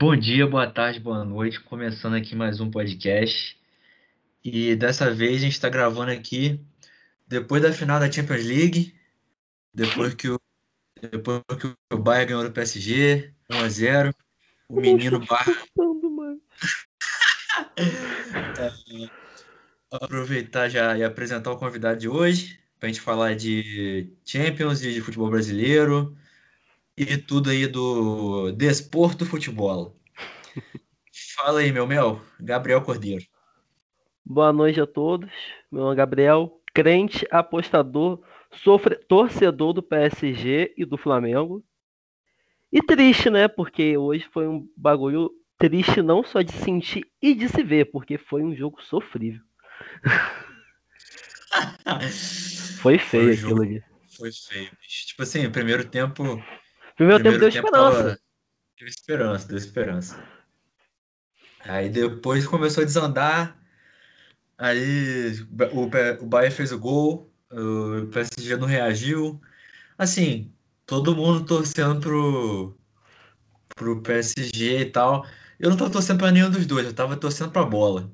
Bom dia, boa tarde, boa noite. Começando aqui mais um podcast. E dessa vez a gente está gravando aqui depois da final da Champions League, depois que o, depois que o Bayern ganhou do PSG, 1x0. O menino Bayern. é, aproveitar já e apresentar o convidado de hoje, para a gente falar de Champions e de futebol brasileiro e tudo aí do desporto futebol. Fala aí, meu mel, Gabriel Cordeiro. Boa noite a todos. Meu nome é Gabriel, crente, apostador, sofre, torcedor do PSG e do Flamengo. E triste, né? Porque hoje foi um bagulho triste não só de sentir e de se ver, porque foi um jogo sofrível. foi feio foi aquilo ali. Foi feio. Tipo assim, primeiro tempo Primeiro, tempo deu esperança. Tava... Deu esperança, deu esperança. Aí depois começou a desandar. Aí o, o Bayern fez o gol, o PSG não reagiu. Assim, todo mundo torcendo pro, pro PSG e tal. Eu não tava torcendo pra nenhum dos dois, eu tava torcendo pra bola.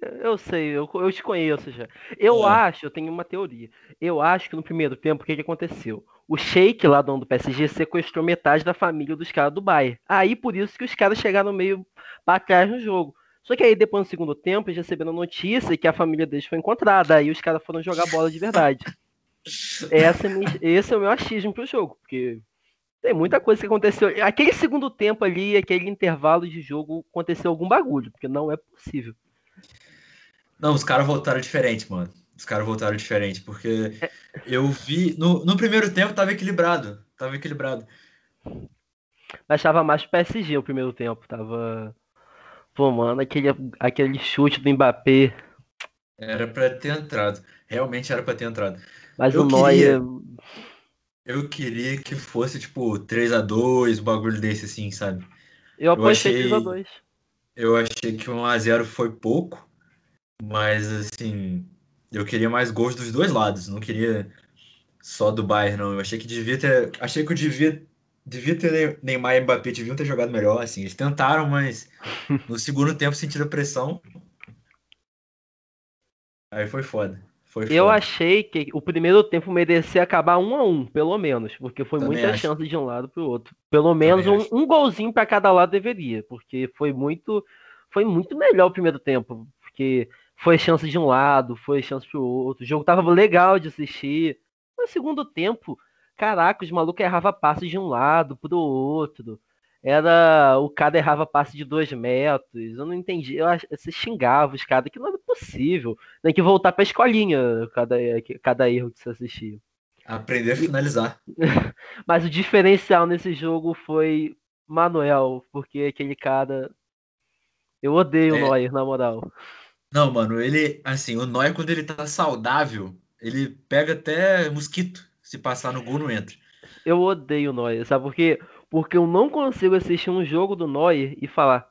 Eu sei, eu, eu te conheço já. Eu é. acho, eu tenho uma teoria. Eu acho que no primeiro tempo, o que, que aconteceu? O Sheik, lá dono do PSG, sequestrou metade da família dos caras do Bayern. Aí por isso que os caras chegaram meio pra trás no jogo. Só que aí depois no segundo tempo eles receberam notícia que a família deles foi encontrada. Aí os caras foram jogar bola de verdade. Essa, é esse é o meu achismo pro jogo, porque tem muita coisa que aconteceu. Aquele segundo tempo ali, aquele intervalo de jogo, aconteceu algum bagulho, porque não é possível. Não, os caras voltaram diferente, mano. Os caras voltaram diferente, porque é. eu vi. No, no primeiro tempo tava equilibrado. Tava equilibrado. Mas tava mais PSG o primeiro tempo. Tava. Pô, mano, aquele, aquele chute do Mbappé. Era pra ter entrado. Realmente era pra ter entrado. Mas eu o Neuer. Eu queria que fosse, tipo, 3 a 2 um bagulho desse, assim, sabe? Eu apostei 3x2. Eu achei que 1x0 foi pouco. Mas, assim, eu queria mais gols dos dois lados, não queria só do Bayern, não. Eu achei que devia ter. Achei que eu devia. Devia ter Neymar e Mbappé deviam ter jogado melhor, assim. Eles tentaram, mas no segundo tempo sentiram pressão. Aí foi foda. Foi eu foda. achei que o primeiro tempo merecia acabar um a um, pelo menos, porque foi Também muita acho. chance de um lado para o outro. Pelo menos um, um, golzinho para cada lado deveria, porque foi muito, foi muito melhor o primeiro tempo, porque foi chance de um lado, foi chance pro outro. O jogo tava legal de assistir. No segundo tempo, caraca, os malucos erravam passe de um lado pro outro. Era. O cara errava passe de dois metros. Eu não entendi. Eu, você xingava os caras, que não era possível. Tem que voltar pra escolinha cada, cada erro que você assistia. Aprender a finalizar. Mas o diferencial nesse jogo foi Manuel, porque aquele cara. Eu odeio é. o Neuer, na moral. Não, mano, ele, assim, o Neuer, quando ele tá saudável, ele pega até mosquito. Se passar no gol, não entra. Eu odeio o Neuer, sabe por quê? Porque eu não consigo assistir um jogo do Neuer e falar.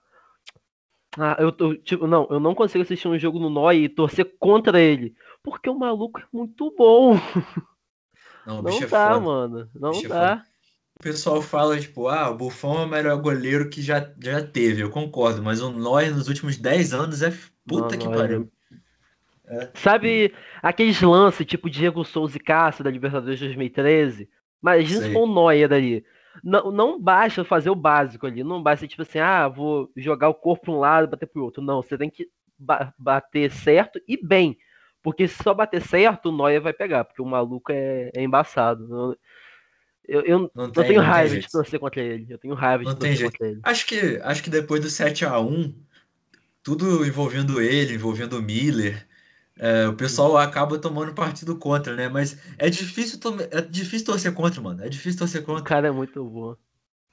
Ah, eu tô, tipo, não, eu não consigo assistir um jogo do Neuer e torcer contra ele. Porque o maluco é muito bom. Não, não é dá, é mano. Não bicho é dá. É o pessoal fala, tipo, ah, o Buffon é o melhor goleiro que já, já teve. Eu concordo, mas o Neuer nos últimos 10 anos é Puta que pariu. É. Sabe aqueles lances tipo Diego Souza e Cássio da Libertadores 2013? Mas isso foi um Neuer ali. Não, não basta fazer o básico ali. Não basta, tipo assim, ah, vou jogar o corpo para um lado e bater pro outro. Não, você tem que bater certo e bem. Porque se só bater certo, o Neuer vai pegar, porque o maluco é, é embaçado. Eu, eu, não, tem, tenho raiva de torcer contra ele. Eu tenho raiva de não torcer contra ele. Acho que, acho que depois do 7 a 1 tudo envolvendo ele, envolvendo o Miller. É, o pessoal acaba tomando partido contra, né? Mas é difícil, é difícil torcer contra, mano. É difícil torcer contra. O cara é muito bom.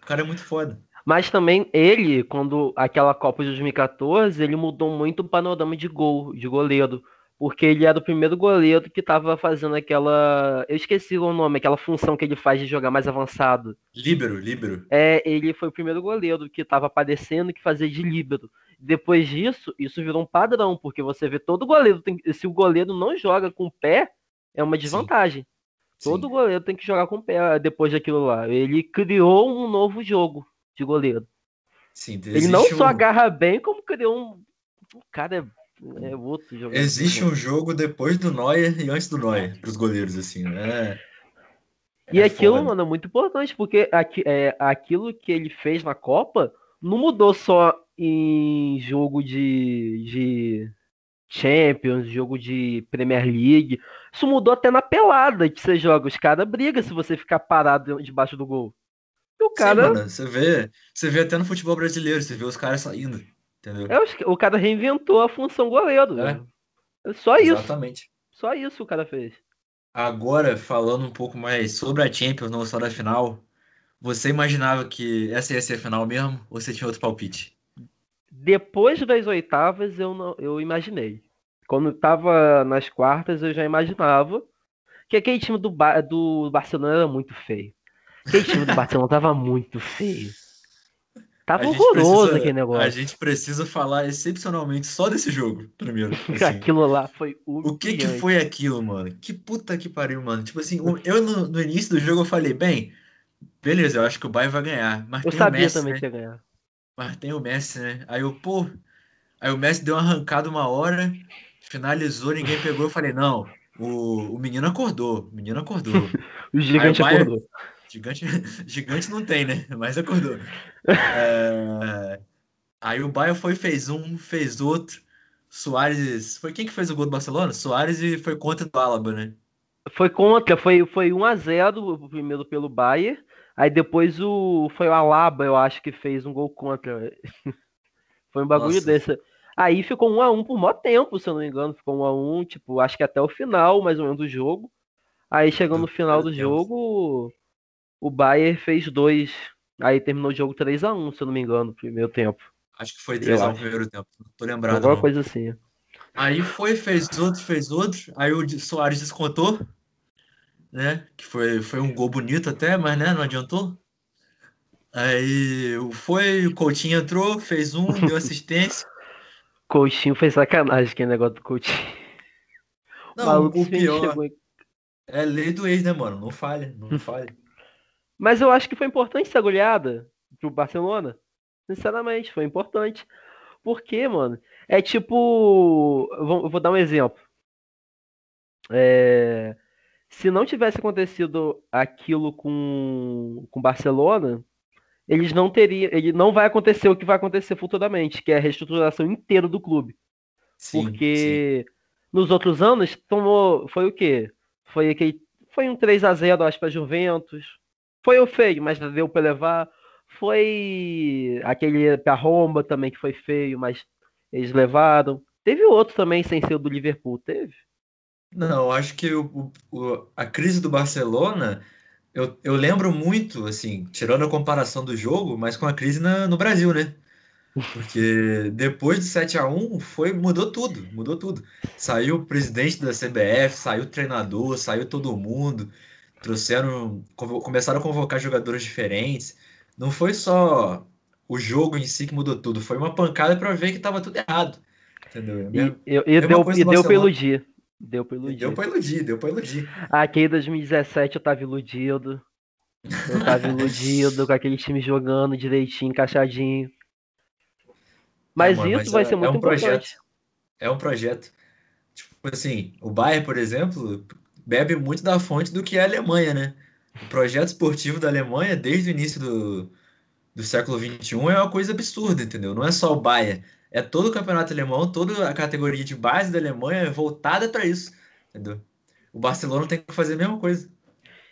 O cara é muito foda. Mas também ele, quando aquela Copa de 2014, ele mudou muito o panorama de gol, de goleiro. Porque ele era o primeiro goleiro que tava fazendo aquela. Eu esqueci o nome, aquela função que ele faz de jogar mais avançado. Líbero, líbero. É, ele foi o primeiro goleiro que tava aparecendo que fazia de líbero. Depois disso, isso virou um padrão, porque você vê todo goleiro, tem, se o goleiro não joga com o pé, é uma desvantagem. Sim. Todo Sim. goleiro tem que jogar com o pé depois daquilo lá. Ele criou um novo jogo de goleiro. Sim, ele não só agarra bem, como criou um. O cara é, é outro jogador. Existe um jogo depois do Neuer e antes do Neuer, para os goleiros, assim, né? E é aquilo, foda. mano, é muito importante, porque aqui, é, aquilo que ele fez na Copa não mudou só em jogo de, de Champions, jogo de Premier League. Isso mudou até na pelada que você joga. Os caras brigam se você ficar parado debaixo do gol. E o cara. Sim, mano, você vê, você vê até no futebol brasileiro, você vê os caras saindo. Entendeu? É, o cara reinventou a função goleiro. É. é só isso. Exatamente. Só isso o cara fez. Agora, falando um pouco mais sobre a Champions, não só da final, você imaginava que essa ia ser a final mesmo? Ou você tinha outro palpite? Depois das oitavas, eu, não, eu imaginei. Quando tava nas quartas, eu já imaginava que aquele time do, do Barcelona era muito feio. Aquele time do Barcelona tava muito feio. Tava horroroso precisa, aquele negócio. A gente precisa falar excepcionalmente só desse jogo, primeiro. Assim. aquilo lá foi O que que foi aquilo, mano? Que puta que pariu, mano. Tipo assim, eu no, no início do jogo eu falei, bem, beleza, eu acho que o Bayern vai ganhar. Mas eu sabia Messi, também né? que ia ganhar. Mas tem o Messi, né? Aí eu, pô. Aí o Messi deu uma arrancada uma hora, finalizou, ninguém pegou. Eu falei, não, o, o menino acordou. O menino acordou. o gigante acordou. Gigante, gigante não tem, né? Mas acordou. É... Aí o Bayern foi fez um, fez outro. Soares. Foi quem que fez o gol do Barcelona? Soares e foi contra do Alaba, né? Foi contra, foi, foi 1x0 o primeiro pelo Bayern. Aí depois o. Foi o Alaba, eu acho, que fez um gol contra. foi um bagulho Nossa. desse. Aí ficou 1x1 por maior tempo, se eu não me engano. Ficou 1x1, tipo, acho que até o final, mais ou menos, do jogo. Aí chegando no final do jogo, o Bayern fez dois. Aí terminou o jogo 3x1, se eu não me engano, no primeiro tempo. Acho que foi 3x1 no primeiro tempo. Não tô lembrado. Alguma não. coisa assim. Aí foi, fez outro, fez outro. Aí o Soares descontou. Né? Que foi, foi um gol bonito até, mas né, não adiantou. Aí foi, o Coutinho entrou, fez um, deu assistência. Coutinho fez sacanagem, que negócio do Coutinho. Não, o, o pior é lei do ex, né, mano? Não falha, não falha. Mas eu acho que foi importante essa goleada pro Barcelona. Sinceramente, foi importante. Porque, mano, é tipo. Eu vou dar um exemplo. É... Se não tivesse acontecido aquilo com o Barcelona, eles não teriam. Ele não vai acontecer o que vai acontecer futuramente, que é a reestruturação inteira do clube. Sim, Porque sim. nos outros anos tomou. Foi o quê? Foi aquele. Foi um 3 a 0 acho, para Juventus. Foi o feio, mas deu para levar. Foi aquele pra Romba também que foi feio, mas eles levaram. Teve outro também sem ser o do Liverpool, teve? Não, acho que o, o, a crise do Barcelona, eu, eu lembro muito, assim, tirando a comparação do jogo, mas com a crise na, no Brasil, né? Porque depois do 7 a 1 foi, mudou tudo, mudou tudo. Saiu o presidente da CBF, saiu o treinador, saiu todo mundo trouxeram, começaram a convocar jogadores diferentes. Não foi só o jogo em si que mudou tudo, foi uma pancada para ver que estava tudo errado. Entendeu? Mesmo, e, e, deu, e deu para iludir. Deu para iludir. Deu para iludir, deu para iludir. Aqui em 2017 eu tava iludido. Eu tava iludido com aquele time jogando direitinho, encaixadinho. Mas é, mano, isso mas vai é, ser muito é um importante. Projeto, é um projeto. Tipo assim, o Bayern, por exemplo, bebe muito da fonte do que é a Alemanha, né? O projeto esportivo da Alemanha, desde o início do, do século XXI, é uma coisa absurda, entendeu? Não é só o Bayern, é todo o campeonato alemão, toda a categoria de base da Alemanha é voltada para isso, entendeu? O Barcelona tem que fazer a mesma coisa.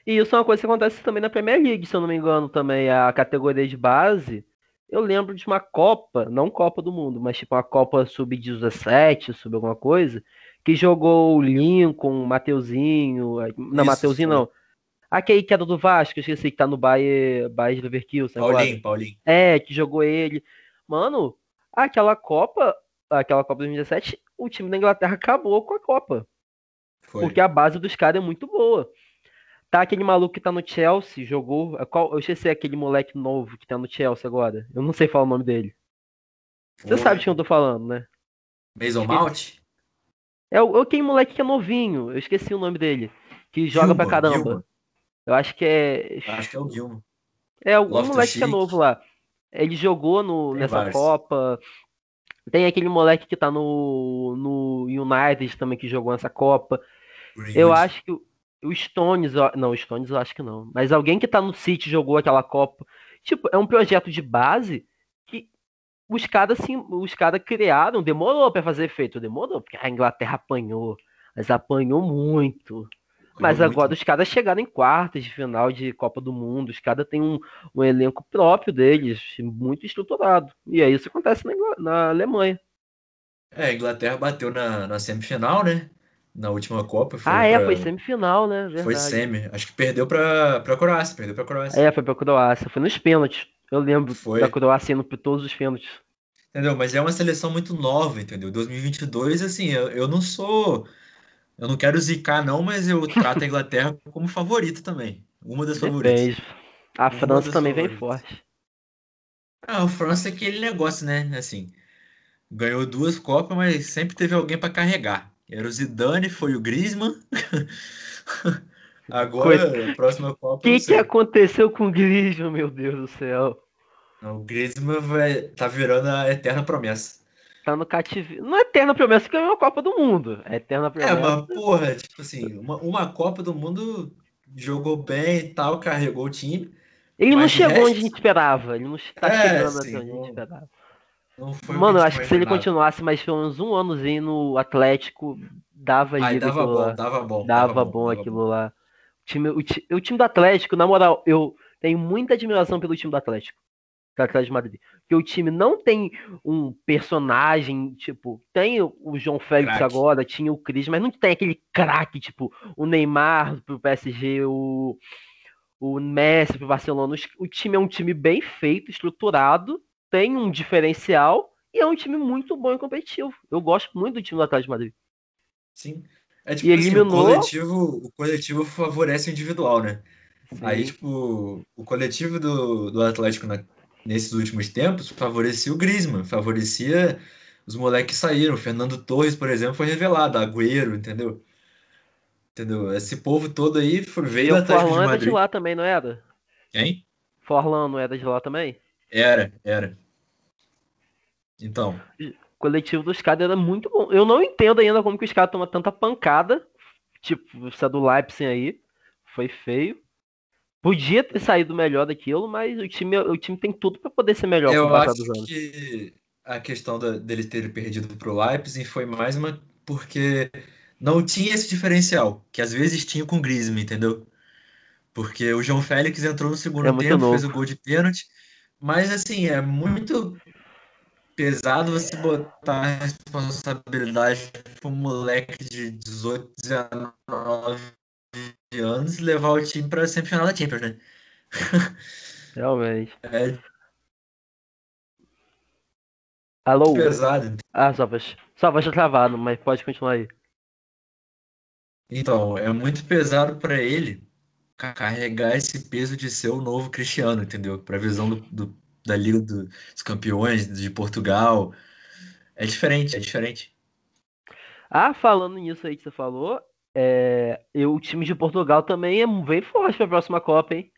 E isso é uma coisa que acontece também na Premier League, se eu não me engano, também a categoria de base. Eu lembro de uma Copa, não Copa do Mundo, mas tipo uma Copa sub-17, sub alguma coisa, que jogou o Lincoln, o Mateuzinho. Não, Isso, Mateuzinho não. Aquele que era do Vasco, esqueci, que tá no Bayern, Bayern Leverkusen. Paulinho, agora. Paulinho. É, que jogou ele. Mano, aquela Copa, aquela Copa 2017, o time da Inglaterra acabou com a Copa. Foi. Porque a base dos caras é muito boa. Tá aquele maluco que tá no Chelsea, jogou. Qual, eu esqueci aquele moleque novo que tá no Chelsea agora. Eu não sei falar o nome dele. Você sabe de quem eu tô falando, né? Mason Mount? É o, é aquele moleque que é novinho, eu esqueci o nome dele. Que joga Gilma, pra caramba. Eu acho que é. Acho que é o Gilma. É o moleque que é novo lá. Ele jogou no, nessa vários. Copa. Tem aquele moleque que tá no, no United também que jogou nessa Copa. Greenwood. Eu acho que o Stones, não, o Stones eu acho que não. Mas alguém que tá no City jogou aquela Copa. Tipo, é um projeto de base que os caras assim, os caras criaram, demorou para fazer efeito, demorou, porque a Inglaterra apanhou, mas apanhou muito. Mas agora os caras chegaram em quartas de final de Copa do Mundo, os caras têm um, um elenco próprio deles, muito estruturado. E aí isso acontece na, na Alemanha. É, a Inglaterra bateu na, na semifinal, né? Na última Copa. ah, é, pra... foi semifinal, né? Verdade. Foi semi. Acho que perdeu pra, pra Croácia, perdeu pra Croácia. É, foi pra Croácia, foi nos pênaltis. Eu lembro foi. da Croácia indo por todos os pênaltis. Entendeu? Mas é uma seleção muito nova, entendeu? 2022, assim, eu, eu não sou eu não quero zicar, não, mas eu trato a Inglaterra como favorita também. Uma das favoritas. A França também favoritas. vem forte. Ah, a França é aquele negócio, né? Assim, ganhou duas Copas, mas sempre teve alguém para carregar. Era o Zidane, foi o Griezmann. Agora, Coisa... a próxima Copa. O que, que aconteceu com o Griezmann, meu Deus do céu? O Griezmann vai... tá virando a eterna promessa tá no cativeiro. Não é eterna promessa que é uma Copa do Mundo. É eterna promessa. É, mas porra, tipo assim, uma, uma Copa do Mundo jogou bem e tal, carregou o time. Ele não chegou resto... onde a gente esperava. Ele não está é, chegando sim, onde a gente esperava. Mano, eu acho que se ele continuasse mais pelo menos um anozinho no Atlético, dava Ai, dava bom, lá. dava bom, dava, dava bom, bom dava aquilo bom. lá. O time, o, o time do Atlético, na moral, eu tenho muita admiração pelo time do Atlético do Atlético de Madrid. Porque o time não tem um personagem, tipo, tem o João Félix crack. agora, tinha o Cris, mas não tem aquele craque, tipo, o Neymar pro PSG, o, o Messi pro Barcelona. O time é um time bem feito, estruturado, tem um diferencial e é um time muito bom e competitivo. Eu gosto muito do time do Atlético de Madrid. Sim. É tipo e assim, eliminou... o, coletivo, o coletivo favorece o individual, né? Sim. Aí, tipo, o coletivo do, do Atlético na, nesses últimos tempos, favorecia o Griezmann, favorecia os moleques que saíram. O Fernando Torres, por exemplo, foi revelado, Agüero, entendeu? Entendeu? Esse povo todo aí veio da Atlético de Madrid. era de lá também, não era? Quem? Forlan não era de lá também? Era, era. Então. O coletivo dos caras era muito bom. Eu não entendo ainda como que os caras tomam tanta pancada. Tipo, essa do Leipzig aí. Foi feio. Podia ter saído melhor daquilo, mas o time, o time tem tudo para poder ser melhor Eu acho que a questão da, dele ter perdido pro Leipzig foi mais uma porque não tinha esse diferencial, que às vezes tinha com o Griezmann, entendeu? Porque o João Félix entrou no segundo é tempo, novo. fez o gol de pênalti, mas assim, é muito pesado você botar a responsabilidade para um moleque de 18, 19 anos e levar o time para semifinal da Champions, né? Realmente. É Alô? pesado. Ah, só vai, só travado, mas pode continuar aí. Então, é muito pesado para ele carregar esse peso de ser o novo Cristiano, entendeu? Para a visão do, do, da Liga dos Campeões de Portugal. É diferente, é diferente. Ah, falando nisso aí que você falou, é, e o time de Portugal também é bem forte para a próxima Copa, hein?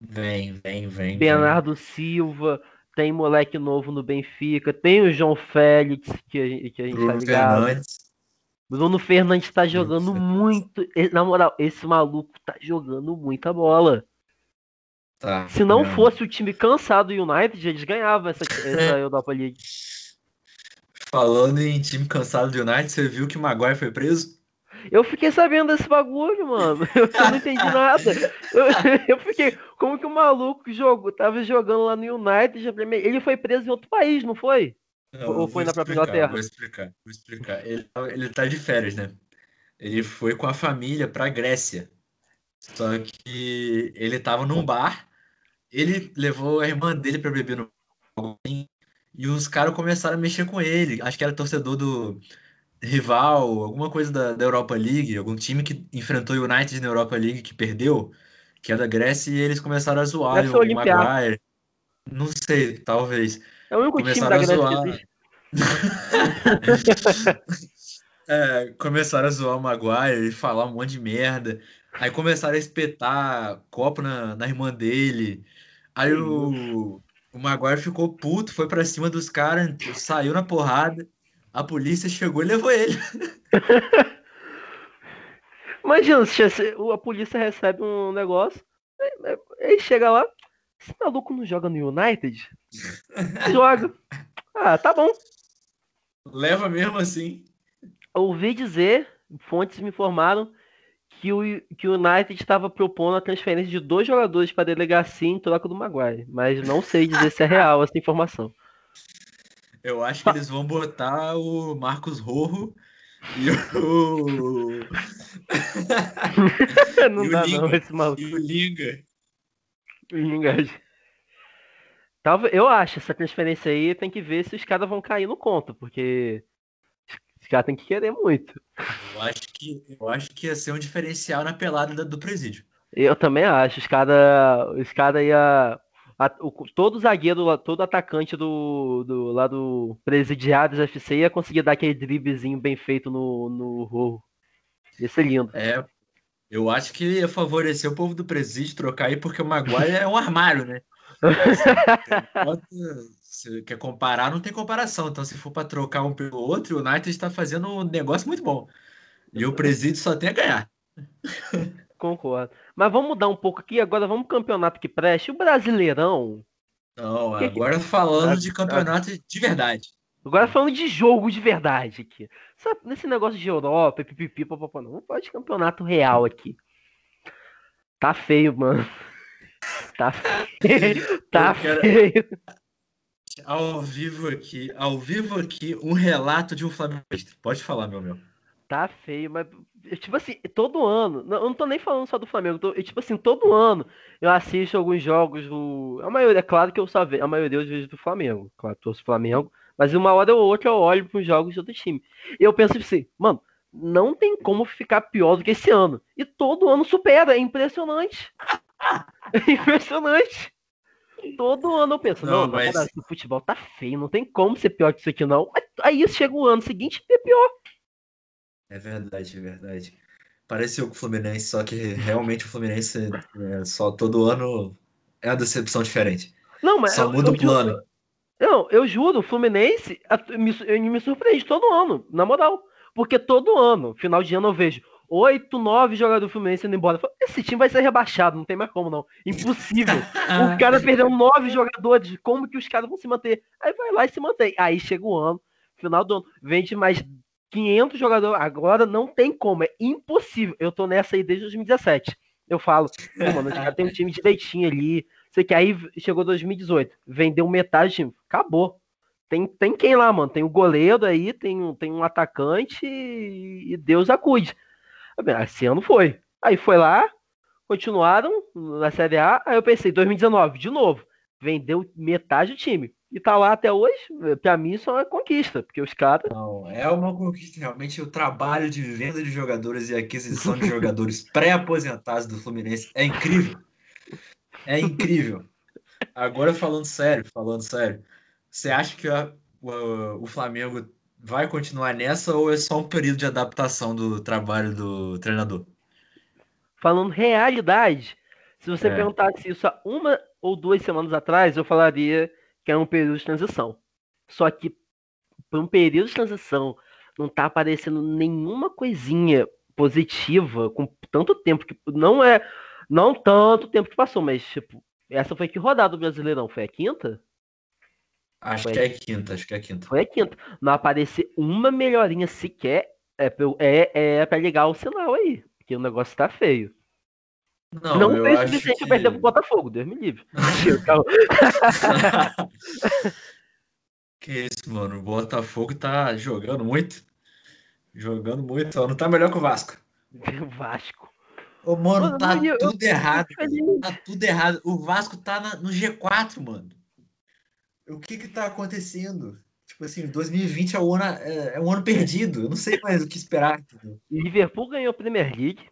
Vem, vem, vem. Bernardo vem. Silva, tem moleque novo no Benfica, tem o João Félix, que a, gente, que a gente Bruno tá ligado. Fernandes. Bruno Fernandes tá jogando muito. Na moral, esse maluco tá jogando muita bola. Tá, Se não fosse o time cansado do United, eles ganhavam essa, essa Europa League. Falando em time cansado do United, você viu que o Maguire foi preso? Eu fiquei sabendo desse bagulho, mano. Eu, não entendi nada. Eu, eu, fiquei, como que o maluco jogou, tava jogando lá no United, ele foi preso em outro país, não foi? Não, Ou foi na própria Inglaterra? Vou explicar, vou explicar. Ele, ele tá de férias, né? Ele foi com a família pra Grécia. Só que ele tava num bar, ele levou a irmã dele pra beber no e os caras começaram a mexer com ele. Acho que era torcedor do, rival, alguma coisa da, da Europa League, algum time que enfrentou o United na Europa League que perdeu, que é da Grécia, e eles começaram a zoar o, Maguire. Não sei, talvez. É o único começaram time da Grécia é, começaram a zoar o Maguire e falar um monte de merda. Aí começaram a espetar copo na, na irmã dele. Aí o, O Maguire ficou puto, foi para cima dos caras, saiu na porrada. A polícia chegou e levou ele. Imagina, a polícia recebe um negócio, aí chega lá, esse maluco não joga no United? joga. Ah, tá bom. Leva mesmo assim. Ouvi dizer, fontes me informaram, que o, que o United estava propondo a transferência de dois jogadores para a delegacia em troca do Maguire. Mas não sei dizer se é real essa informação. Eu acho que eles vão botar o Marcos Rojo e o. não e dá, o não, esse maluco. E o Linga. O Linga. Talvez, eu acho, essa transferência aí tem que ver se os caras vão cair no conto, porque os caras têm que querer muito. Eu acho que, eu acho que ia ser um diferencial na pelada do presídio. Eu também acho. Os caras os cara ia. A, o, todo zagueiro, todo atacante do, do, lá do Presidiários FC ia conseguir dar aquele driblezinho bem feito no, no Rorro. Ia ser lindo. É, eu acho que ia favorecer o povo do presídio trocar aí, porque o Maguire é um armário, né? Se quer comparar, não tem comparação. Então, se for para trocar um pelo outro, o United está fazendo um negócio muito bom. E o presídio só tem a ganhar. Concordo. Mas vamos mudar um pouco aqui. Agora vamos campeonato que preste. O Brasileirão. Não, agora falando de campeonato de verdade. Agora falando de jogo de verdade aqui. Sabe, nesse negócio de Europa, pipipi, papapá, não. Vamos falar de campeonato real aqui. Tá feio, mano. Tá feio. Tá feio. Ao vivo aqui, ao vivo aqui, um relato de um flamenguista. Pode falar, meu meu. Tá feio, mas tipo assim, todo ano, eu não tô nem falando só do Flamengo, tô, tipo assim, todo ano eu assisto alguns jogos do, a maioria, é claro que eu só vejo, a maioria eu vejo do Flamengo, claro, torço Flamengo, mas uma hora ou outra eu olho para os jogos de outro time. E eu penso assim, mano, não tem como ficar pior do que esse ano. E todo ano supera, é impressionante. É impressionante. Todo ano eu penso, não, não mas... o futebol tá feio, não tem como ser pior que isso aqui, não. Aí chega o ano seguinte e é pior. É verdade, é verdade. Pareceu com o Fluminense, só que realmente o Fluminense é, só todo ano é uma decepção diferente. Não, mas só muda eu, eu o plano. Juro, não, eu juro, o Fluminense me, me surpreende todo ano, na moral. Porque todo ano, final de ano, eu vejo oito, nove jogadores do Fluminense indo embora. Esse time vai ser rebaixado, não tem mais como não. Impossível. o cara perdeu nove jogadores, como que os caras vão se manter? Aí vai lá e se mantém. Aí chega o ano, final do ano, vende mais 500 jogadores. Agora não tem como, é impossível. Eu tô nessa aí desde 2017. Eu falo, mano, já tem um time direitinho ali. Sei que aí chegou 2018, vendeu metade time. Acabou. Tem, tem quem lá, mano? Tem o goleiro aí, tem, tem um atacante e, e Deus acude. Esse ano foi. Aí foi lá, continuaram na Série A. Aí eu pensei, 2019, de novo. Vendeu metade do time. E tá lá até hoje, pra mim isso é uma conquista, porque os caras. Não, é uma conquista. Realmente o trabalho de venda de jogadores e aquisição de jogadores pré-aposentados do Fluminense é incrível. É incrível. Agora falando sério, falando sério. Você acha que a, o, o Flamengo vai continuar nessa ou é só um período de adaptação do trabalho do treinador? Falando realidade, se você é. perguntasse isso há uma ou duas semanas atrás, eu falaria que é um período de transição. Só que por um período de transição não tá aparecendo nenhuma coisinha positiva com tanto tempo que não é não tanto tempo que passou, mas tipo, essa foi que rodada do Brasileirão foi a quinta? Acho Foi que é quinta, acho que é quinta. Foi a quinta. Não aparecer uma melhorinha sequer é, é, é pra ligar o sinal aí. Porque o negócio tá feio. Não, não o suficiente que... perder pro Botafogo, Deus me livre. que isso, mano. O Botafogo tá jogando muito. Jogando muito. Só não tá melhor que o Vasco. O Vasco. Ô, mano, mano tá eu, tudo eu, errado. Eu tá tudo errado. O Vasco tá na, no G4, mano o que que tá acontecendo? Tipo assim, 2020 é um ano, é, é um ano perdido. Eu não sei mais o que esperar. Liverpool ganhou a Premier League.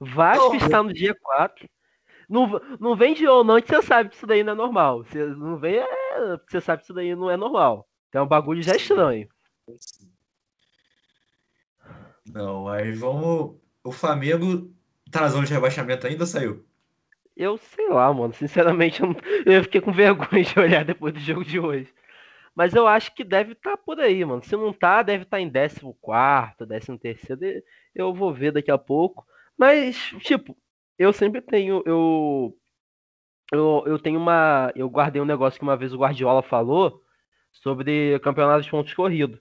Vasco oh, está no dia 4. Não, não vem de ou não que você sabe que isso daí não é normal. Você não vem, é, você sabe que isso daí não é normal. Então, é um bagulho já estranho. Não, aí vamos. O Flamengo tá na zona de rebaixamento ainda ou saiu? Eu sei lá, mano. Sinceramente, eu, eu fiquei com vergonha de olhar depois do jogo de hoje. Mas eu acho que deve estar tá por aí, mano. Se não tá, deve estar tá em 14, 13. Eu vou ver daqui a pouco. Mas, tipo, eu sempre tenho. Eu, eu, eu tenho uma. Eu guardei um negócio que uma vez o Guardiola falou sobre o campeonato de pontos corridos.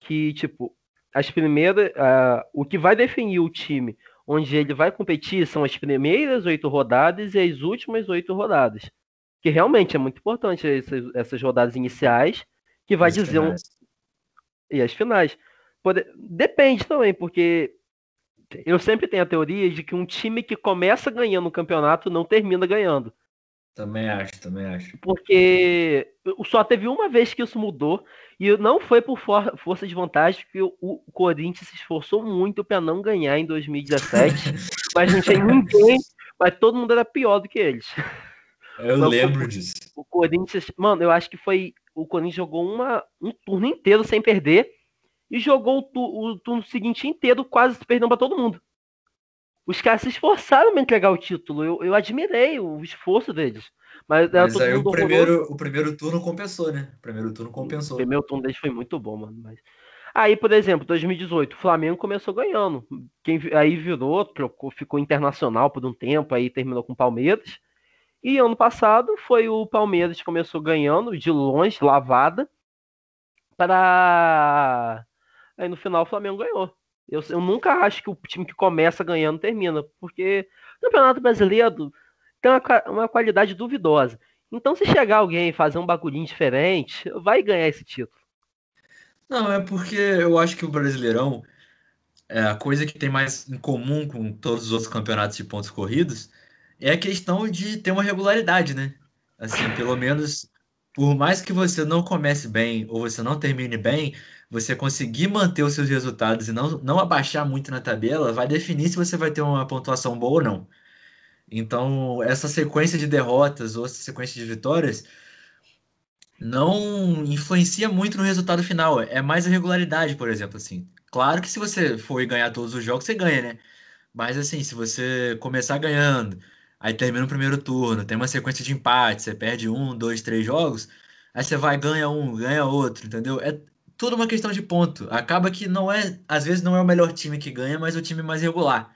Que, tipo, as primeiras. Uh, o que vai definir o time onde ele vai competir são as primeiras oito rodadas e as últimas oito rodadas. Que realmente é muito importante essas, essas rodadas iniciais, que vai as dizer finais. um. E as finais. Pode... Depende também, porque eu sempre tenho a teoria de que um time que começa ganhando o campeonato não termina ganhando. Também acho, também acho. Porque só teve uma vez que isso mudou e não foi por for força de vantagem, porque o, Corinthians se esforçou muito para não ganhar em 2017, mas não tinha ninguém, mas todo mundo era pior do que eles. Eu lembro o, disso. O Corinthians, mano, eu acho que foi o Corinthians jogou uma, um turno inteiro sem perder e jogou o, tu, o turno seguinte inteiro quase perdendo para todo mundo os caras se esforçaram para entregar o título. Eu, eu admirei o esforço deles. Mas, mas aí o primeiro, o primeiro turno compensou, né? O primeiro turno compensou. O primeiro turno deles foi muito bom, mano. Mas... Aí, por exemplo, 2018, o Flamengo começou ganhando. Quem aí virou, trocou, ficou internacional por um tempo, aí terminou com o Palmeiras. E ano passado foi o Palmeiras que começou ganhando de longe, lavada, para aí no final o Flamengo ganhou. Eu, eu nunca acho que o time que começa ganhando termina, porque o Campeonato Brasileiro tem uma, uma qualidade duvidosa. Então, se chegar alguém e fazer um bagulhinho diferente, vai ganhar esse título. Não, é porque eu acho que o Brasileirão é a coisa que tem mais em comum com todos os outros campeonatos de pontos corridos é a questão de ter uma regularidade, né? Assim, pelo menos, por mais que você não comece bem ou você não termine bem, você conseguir manter os seus resultados e não, não abaixar muito na tabela, vai definir se você vai ter uma pontuação boa ou não. Então, essa sequência de derrotas ou essa sequência de vitórias não influencia muito no resultado final. É mais a regularidade, por exemplo, assim. Claro que se você for ganhar todos os jogos, você ganha, né? Mas assim, se você começar ganhando, aí termina o primeiro turno, tem uma sequência de empate, você perde um, dois, três jogos, aí você vai ganha um, ganha outro, entendeu? É, tudo uma questão de ponto. Acaba que não é, às vezes não é o melhor time que ganha, mas o time mais regular.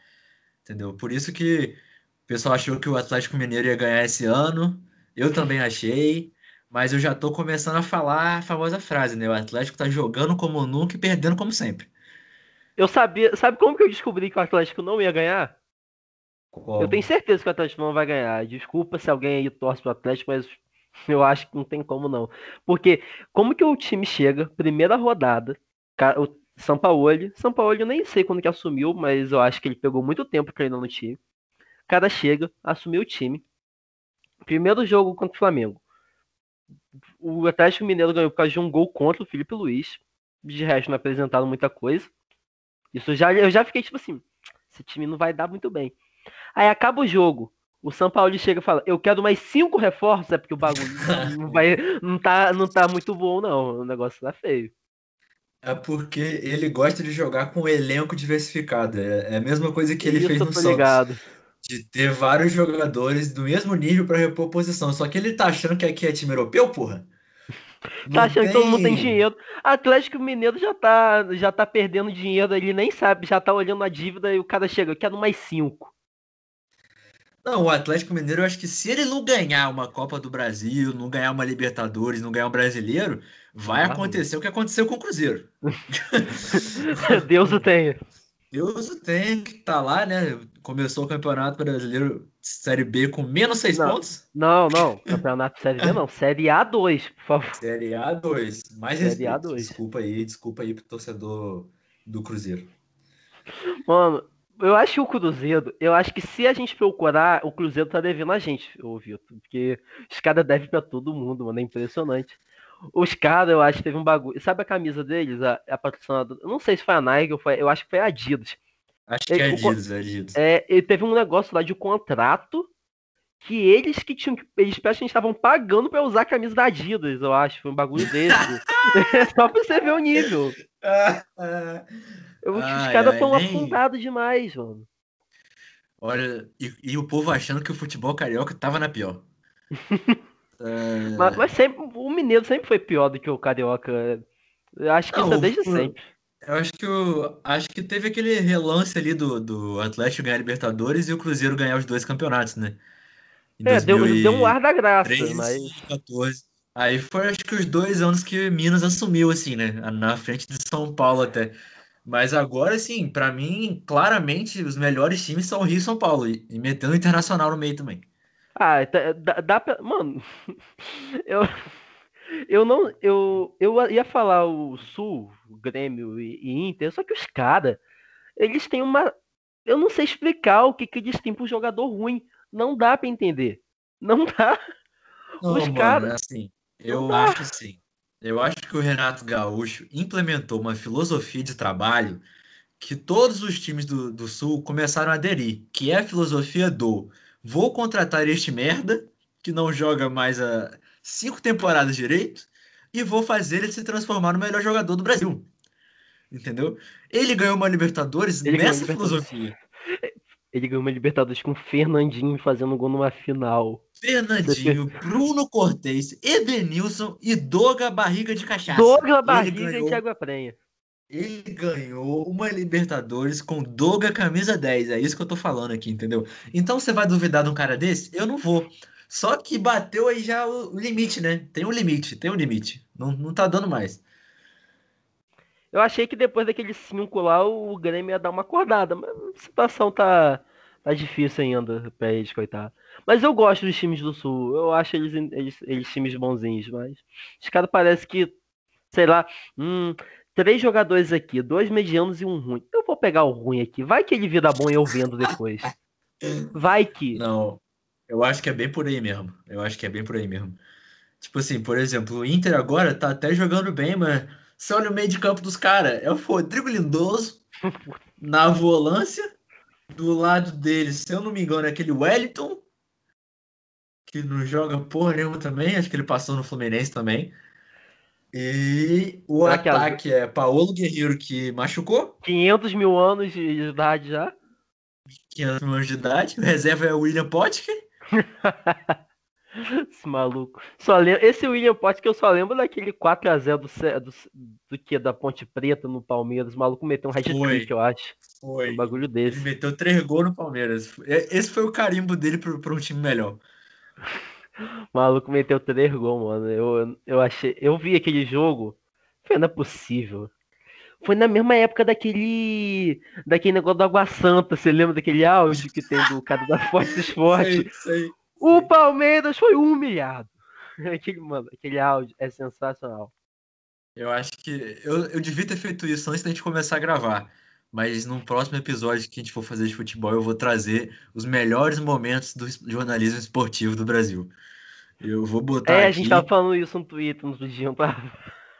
Entendeu? Por isso que o pessoal achou que o Atlético Mineiro ia ganhar esse ano. Eu também achei, mas eu já tô começando a falar a famosa frase, né? O Atlético tá jogando como nunca e perdendo como sempre. Eu sabia, sabe como que eu descobri que o Atlético não ia ganhar? Como? Eu tenho certeza que o Atlético não vai ganhar. Desculpa se alguém aí torce pro Atlético, mas eu acho que não tem como não. Porque como que o time chega, primeira rodada, o São Paulo eu nem sei quando que assumiu, mas eu acho que ele pegou muito tempo treinando no time. O cara chega, assumiu o time. Primeiro jogo contra o Flamengo. O Atlético Mineiro ganhou por causa de um gol contra o Felipe Luiz. De resto, não apresentaram muita coisa. Isso já, eu já fiquei tipo assim: esse time não vai dar muito bem. Aí acaba o jogo. O São Paulo chega e fala: Eu quero mais cinco reforços, é porque o bagulho não, vai, não, tá, não tá muito bom, não. O negócio tá feio. É porque ele gosta de jogar com um elenco diversificado. É, é a mesma coisa que ele Isso, fez no Santos. Ligado. De ter vários jogadores do mesmo nível para repor posição. Só que ele tá achando que aqui é time europeu, porra? tá achando tem... que todo mundo tem dinheiro. Atlético Mineiro já tá, já tá perdendo dinheiro, ele nem sabe, já tá olhando a dívida e o cara chega, eu quero mais cinco. Não, o Atlético Mineiro, eu acho que se ele não ganhar uma Copa do Brasil, não ganhar uma Libertadores, não ganhar um brasileiro, vai acontecer o que aconteceu com o Cruzeiro. Deus o tenha. Deus o tenha, que tá lá, né? Começou o Campeonato Brasileiro Série B com menos seis não, pontos. Não, não. Campeonato Série B não. Série A2, por favor. Série A2. Mais Série respeito. A2. Desculpa aí, desculpa aí pro torcedor do Cruzeiro. Mano, eu acho que o Cruzeiro, eu acho que se a gente procurar, o Cruzeiro tá devendo a gente, ô Vitor. Porque os caras devem pra todo mundo, mano. É impressionante. Os caras, eu acho que teve um bagulho. Sabe a camisa deles? A, a patrocinadora. Eu não sei se foi a Nike ou foi. Eu acho que foi a Adidas. Acho que é Adidas, é Adidas. É, ele teve um negócio lá de contrato que eles que tinham. Eles praticamente estavam pagando pra usar a camisa da Adidas, eu acho. Foi um bagulho desse. Só pra você ver o nível. Eu, ah, os caras estão afundados demais, mano. Olha, e, e, o povo achando que o futebol carioca tava na pior. é... mas, mas, sempre, o Mineiro sempre foi pior do que o carioca. Eu acho que Não, isso é desde o, sempre. Eu acho que o, acho que teve aquele relance ali do, do Atlético ganhar Libertadores e o Cruzeiro ganhar os dois campeonatos, né? Em é, deu, deu um ar da graça, 13, mas. 14. Aí foi acho que os dois anos que Minas assumiu, assim, né? Na frente de São Paulo até. Mas agora, assim, para mim, claramente, os melhores times são o Rio e São Paulo. E, e metendo o Internacional no meio também. Ah, dá, dá pra. Mano, eu. Eu não. Eu, eu ia falar o Sul, o Grêmio e, e Inter, só que os caras, eles têm uma. Eu não sei explicar o que, que eles têm pro jogador ruim. Não dá para entender. Não dá. Não, os caras. Assim, eu acho assim. Eu acho que o Renato Gaúcho implementou uma filosofia de trabalho que todos os times do, do Sul começaram a aderir, que é a filosofia do vou contratar este merda, que não joga mais a cinco temporadas direito, e vou fazer ele se transformar no melhor jogador do Brasil. Entendeu? Ele ganhou uma Libertadores ele nessa filosofia. Ele ganhou uma Libertadores com Fernandinho fazendo gol numa final. Fernandinho, Bruno Cortez, Edenilson e Doga Barriga de Cachaça. Doga Barriga ganhou, e Thiago Prenha. Ele ganhou uma Libertadores com Doga camisa 10. É isso que eu tô falando aqui, entendeu? Então você vai duvidar de um cara desse? Eu não vou. Só que bateu aí já o limite, né? Tem um limite, tem um limite. Não, não tá dando mais. Eu achei que depois daquele 5 lá, o Grêmio ia dar uma acordada, mas a situação tá, tá difícil ainda pra eles, coitado. Mas eu gosto dos times do Sul, eu acho eles, eles, eles times bonzinhos, mas os caras parecem que, sei lá, hum, três jogadores aqui, dois medianos e um ruim. Eu vou pegar o ruim aqui, vai que ele vira bom e eu vendo depois. Vai que. Não, eu acho que é bem por aí mesmo. Eu acho que é bem por aí mesmo. Tipo assim, por exemplo, o Inter agora tá até jogando bem, mas você olha o meio de campo dos caras, é o Rodrigo Lindoso na volância. Do lado dele, se eu não me engano, é aquele Wellington, que não joga porra nenhuma também. Acho que ele passou no Fluminense também. E o Será ataque que é Paulo Guerreiro, que machucou. 500 mil anos de idade já. 500 mil anos de idade. O reserva é o William Potker. Esse maluco. Só lembro, esse William Potts que eu só lembro daquele 4x0 do, do, do que? Da Ponte Preta no Palmeiras. O maluco meteu um hat-trick, eu acho. Foi. Um bagulho desse. Ele meteu três gols no Palmeiras. Esse foi o carimbo dele para um time melhor. O maluco meteu três gols, mano. Eu, eu achei. Eu vi aquele jogo. Foi não é possível. Foi na mesma época daquele. Daquele negócio do Água Santa. Você lembra daquele áudio que tem do cara da Forte Esporte? sei, sei. O Palmeiras foi humilhado. Aquele, mano, aquele áudio é sensacional. Eu acho que. Eu, eu devia ter feito isso antes da gente começar a gravar. Mas no próximo episódio que a gente for fazer de futebol, eu vou trazer os melhores momentos do jornalismo esportivo do Brasil. Eu vou botar. É, aqui... a gente tava falando isso no Twitter nos dias pra.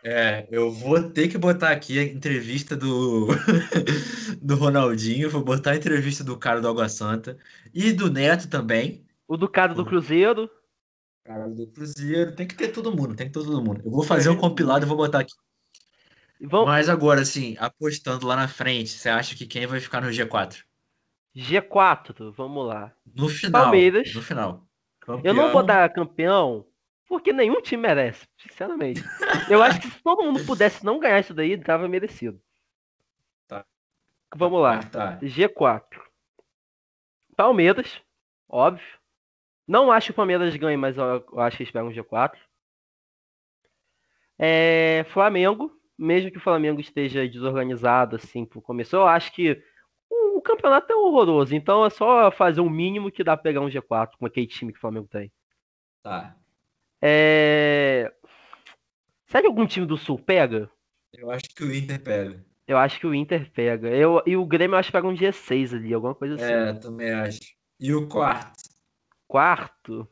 É, eu vou ter que botar aqui a entrevista do, do Ronaldinho, vou botar a entrevista do cara do Água Santa e do Neto também. O do cara do Cruzeiro. Cara do Cruzeiro. Tem que ter todo mundo, tem que ter todo mundo. Eu vou fazer um compilado e vou botar aqui. Vamos... Mas agora, assim, apostando lá na frente, você acha que quem vai ficar no G4? G4, vamos lá. No final. Palmeiras. No final. Campeão... Eu não vou dar campeão porque nenhum time merece, sinceramente. Eu acho que se todo mundo pudesse não ganhar isso daí, tava merecido. Tá. Vamos lá. Ah, tá. G4. Palmeiras, óbvio. Não acho que o Palmeiras ganhe, mas eu acho que eles pegam um G4. É, Flamengo, mesmo que o Flamengo esteja desorganizado assim por começo, eu acho que o, o, campeonato é horroroso. Então é só fazer o mínimo que dá pra pegar um G4 com aquele time que o Flamengo tem. Tá. É... Será que algum time do Sul pega? Eu acho que o Inter pega. Eu acho que o Inter pega. Eu, e o Grêmio eu acho que pega um G6 ali, alguma coisa assim. É, também acho. E o quarto? Quarto.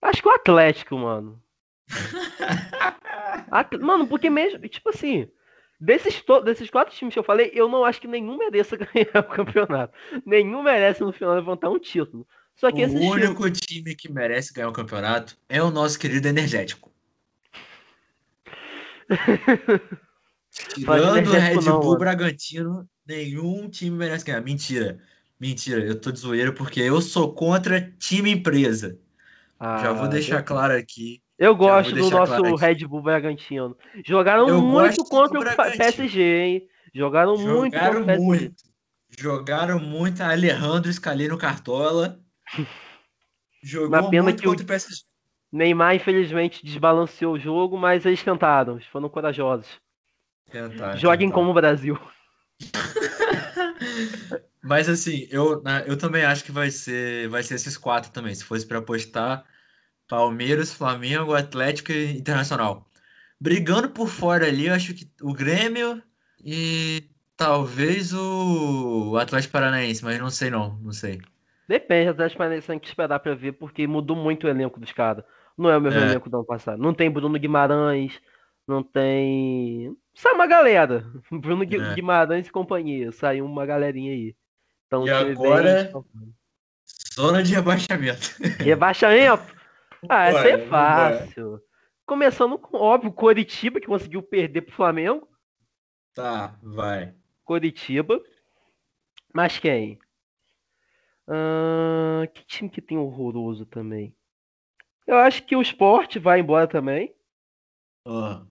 Acho que o Atlético, mano. mano, porque mesmo, tipo assim, desses, desses quatro times que eu falei, eu não acho que nenhum mereça ganhar o campeonato. Nenhum merece no final levantar um título. Só que o único time que merece ganhar o campeonato é o nosso querido energético. Tirando o Red Bull não, Bragantino, nenhum time merece ganhar. Mentira. Mentira, eu tô de zoeira porque eu sou contra time empresa. Ah, Já vou deixar claro aqui. Eu gosto do nosso claro Red Bull Bragantino. Jogaram eu muito contra o PSG, hein? Jogaram, Jogaram muito contra o muito. Jogaram muito Alejandro Scalino Cartola. Jogou Uma pena muito que contra o PSG. Neymar, infelizmente, desbalanceou o jogo, mas eles tentaram, foram corajosos. Tentar, Joguem tentar. como o Brasil. mas assim, eu, eu também acho que vai ser, vai ser esses quatro também. Se fosse para apostar, Palmeiras, Flamengo, Atlético e Internacional. Brigando por fora ali, eu acho que o Grêmio e talvez o Atlético Paranaense, mas não sei não, não sei. Depende, o Atlético Paranaense tem que esperar para ver, porque mudou muito o elenco dos caras. Não é o mesmo é. elenco do ano passado. Não tem Bruno Guimarães, não tem. Sai uma galera. Bruno é. Guimarães e companhia. Saiu uma galerinha aí. Então, e agora, zona de rebaixamento. Rebaixamento? Ah, essa é fácil. Começando com, óbvio, Coritiba, que conseguiu perder pro Flamengo. Tá, vai. Coritiba. Mas quem? Uh, que time que tem horroroso também? Eu acho que o Sport vai embora também. Uh.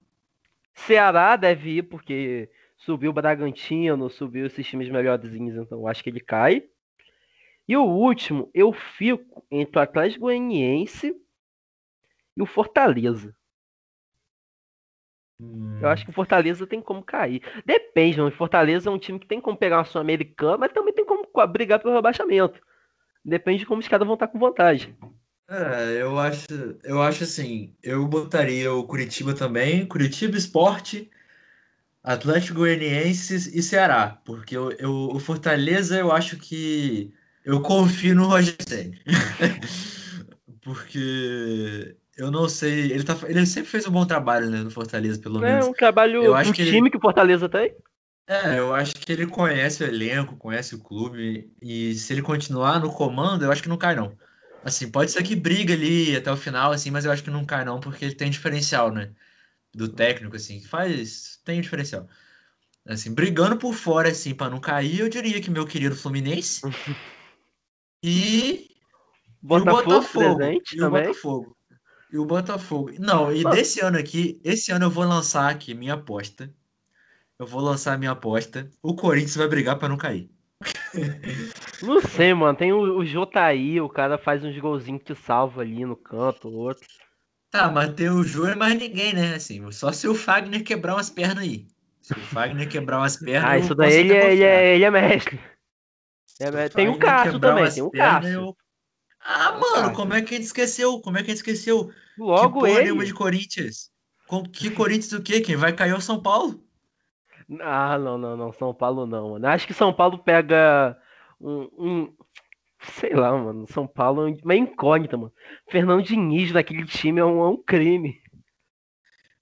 Ceará deve ir, porque subiu o Bragantino, subiu esses times melhorzinhos, então acho que ele cai. E o último, eu fico entre o Atlético Goianiense e o Fortaleza. Hum. Eu acho que o Fortaleza tem como cair. Depende, não. O Fortaleza é um time que tem como pegar uma Sul-Americana, mas também tem como brigar pelo rebaixamento. Depende de como os caras vão estar com vantagem. É, eu acho, eu acho assim, eu botaria o Curitiba também, Curitiba Esporte, Atlético Goianiense e Ceará, porque eu, eu, o Fortaleza eu acho que eu confio no Roger Senna. porque eu não sei. Ele, tá, ele sempre fez um bom trabalho, né, no Fortaleza, pelo é, menos. É um trabalho eu acho que time ele, que o Fortaleza tem. É, eu acho que ele conhece o elenco, conhece o clube. E se ele continuar no comando, eu acho que não cai, não. Assim, pode ser que briga ali até o final, assim, mas eu acho que não cai, não, porque ele tem diferencial, né? Do técnico, assim, faz. Tem diferencial. Assim, brigando por fora, assim, para não cair, eu diria que meu querido Fluminense. e. Botafogo, e o Botafogo. e o Botafogo. E o Botafogo. Não, e desse ano aqui, esse ano eu vou lançar aqui minha aposta. Eu vou lançar minha aposta. O Corinthians vai brigar para não cair. Não sei, mano. Tem o, o Jotaí, o cara faz uns golzinhos que salva ali no canto, outro. Tá, mas tem o Júnior mais ninguém, né? Assim, só se o Fagner quebrar umas pernas aí. Se o Fagner quebrar umas pernas. Ah, isso daí ele é, ele, é, ele é mestre. É, tem o Cássio também, tem o Cássio. Eu... Ah, mano, como é que a gente esqueceu? Como é que a gente esqueceu? Logo que ele. de Corinthians. Com que Corinthians o quê? Quem vai cair é o São Paulo? Ah, não, não, não. São Paulo não, mano. Acho que São Paulo pega um. um sei lá, mano. São Paulo é uma incógnita, mano. Fernando Diniz naquele time é um, é um crime.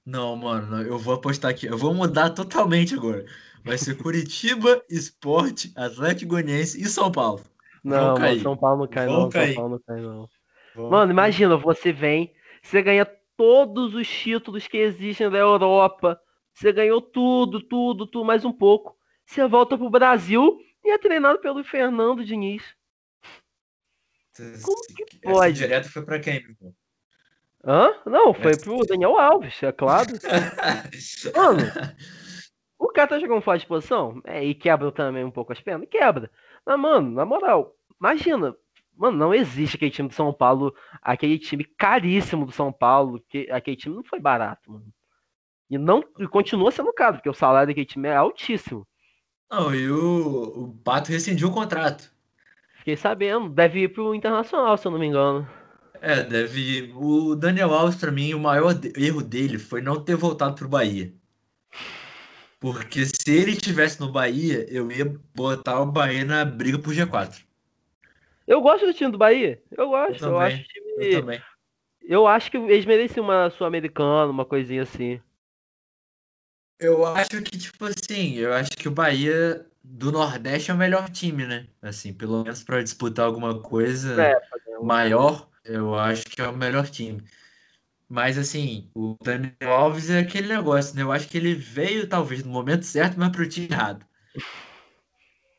Não, mano, eu vou apostar aqui. Eu vou mudar totalmente agora. Vai ser Curitiba, Esporte, Atlético Goianiense e São Paulo. Não, mano, São Paulo não cai, Vão não. Cair. São Paulo não cai, não. Vão mano, imagina, você vem, você ganha todos os títulos que existem da Europa você ganhou tudo, tudo, tudo, mais um pouco. Você volta pro Brasil e é treinado pelo Fernando Diniz. Como que pode? Direto foi para quem, meu Hã? Não, foi Essa... pro Daniel Alves, é claro. Mano, o cara tá jogando fora de posição é, e quebra também um pouco as pernas, quebra. Mas, mano, na moral, imagina, mano, não existe aquele time do São Paulo, aquele time caríssimo do São Paulo, que aquele time não foi barato, mano. E não e continua sendo caro, porque o salário daquele time é altíssimo. Não, e o, o Pato rescindiu o contrato. Fiquei sabendo, deve ir pro Internacional, se eu não me engano. É, deve ir. O Daniel Alves, para mim, o maior erro dele foi não ter voltado pro Bahia. Porque se ele estivesse no Bahia, eu ia botar o Bahia na briga pro G4. Eu gosto do time do Bahia. Eu gosto. Eu, eu acho time... eu também. Eu acho que eles mereciam uma Sul-Americana, uma coisinha assim. Eu acho que, tipo assim, eu acho que o Bahia do Nordeste é o melhor time, né? Assim, pelo menos para disputar alguma coisa é, maior, eu acho que é o melhor time. Mas, assim, o Daniel Alves é aquele negócio, né? Eu acho que ele veio, talvez, no momento certo, mas pro time errado.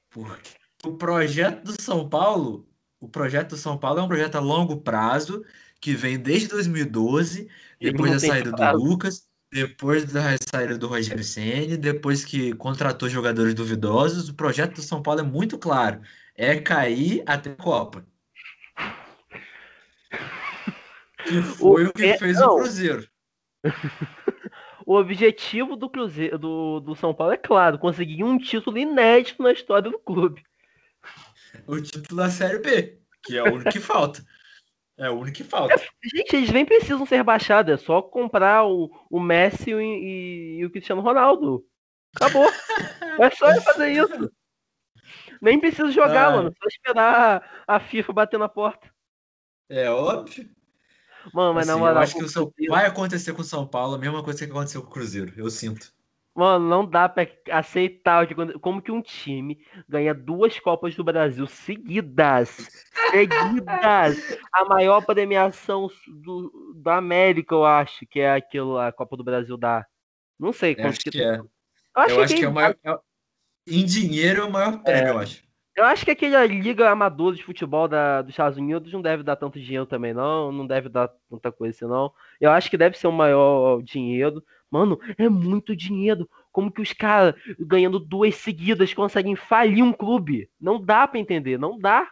Porque o projeto do São Paulo, o projeto do São Paulo é um projeto a longo prazo que vem desde 2012, depois da saída do Lucas, depois da saída do Rogério Ceni, depois que contratou jogadores duvidosos, o projeto do São Paulo é muito claro: é cair até a Copa. Que foi o, o que é, fez não. o Cruzeiro. o objetivo do Cruzeiro do, do São Paulo é claro, conseguir um título inédito na história do clube. O título da Série B, que é o único que falta. É o único que falta. Gente, eles nem precisam ser baixados, é só comprar o, o Messi e, e, e o Cristiano Ronaldo. Acabou. é só fazer isso. Nem precisa jogar, ah. mano. Só esperar a FIFA bater na porta. É óbvio. Mano, mas assim, na moral. Eu acho que o São... vai acontecer com o São Paulo a mesma coisa que aconteceu com o Cruzeiro. Eu sinto. Mano, não dá pra aceitar como que um time ganha duas Copas do Brasil seguidas. Seguidas. A maior premiação do, da América, eu acho, que é aquilo a Copa do Brasil dá. Não sei quanto que, que é. Eu acho, eu que, acho que, é o maior. É em dinheiro é o maior prêmio, é. eu acho. Eu acho que aquela liga amadora de futebol da, dos Estados Unidos não deve dar tanto dinheiro também, não. Não deve dar tanta coisa assim, não. Eu acho que deve ser o maior dinheiro. Mano, é muito dinheiro. Como que os caras, ganhando duas seguidas, conseguem falir um clube? Não dá para entender, não dá.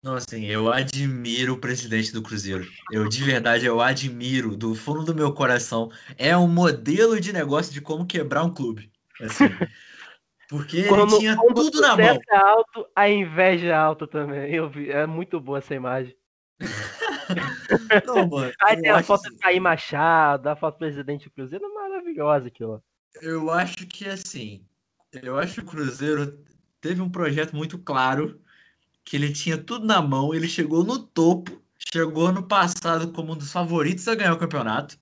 Não, assim, eu admiro o presidente do Cruzeiro. Eu, de verdade, eu admiro, do fundo do meu coração. É um modelo de negócio de como quebrar um clube. Assim. Porque quando, ele tinha tudo na mão. É alto, a inveja é alta também. Eu vi, é muito boa essa imagem. Não, mano, Aí tem a foto assim... do Caí Machado, a foto do presidente do Cruzeiro, maravilhosa aquilo. Eu acho que assim, eu acho que o Cruzeiro teve um projeto muito claro, que ele tinha tudo na mão, ele chegou no topo, chegou no passado como um dos favoritos a ganhar o campeonato,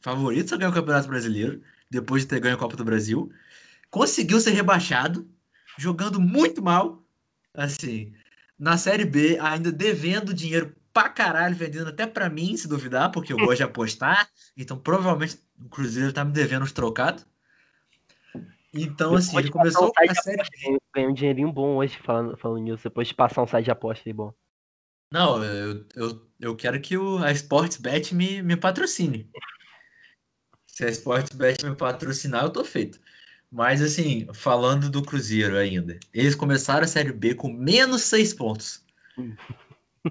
favoritos a ganhar o Campeonato Brasileiro, depois de ter ganho a Copa do Brasil conseguiu ser rebaixado, jogando muito mal, assim, na Série B, ainda devendo dinheiro pra caralho, vendendo até pra mim, se duvidar, porque eu gosto de apostar, então provavelmente o Cruzeiro tá me devendo os trocados. Então, assim, ele começou um a série. Ganhou um dinheirinho bom hoje falando, falando nisso, depois de passar um site de aposta aí bom. Não, eu, eu, eu quero que o, a Sportsbet me, me patrocine. Se a Sportsbet me patrocinar, eu tô feito. Mas, assim, falando do Cruzeiro ainda, eles começaram a Série B com menos seis pontos.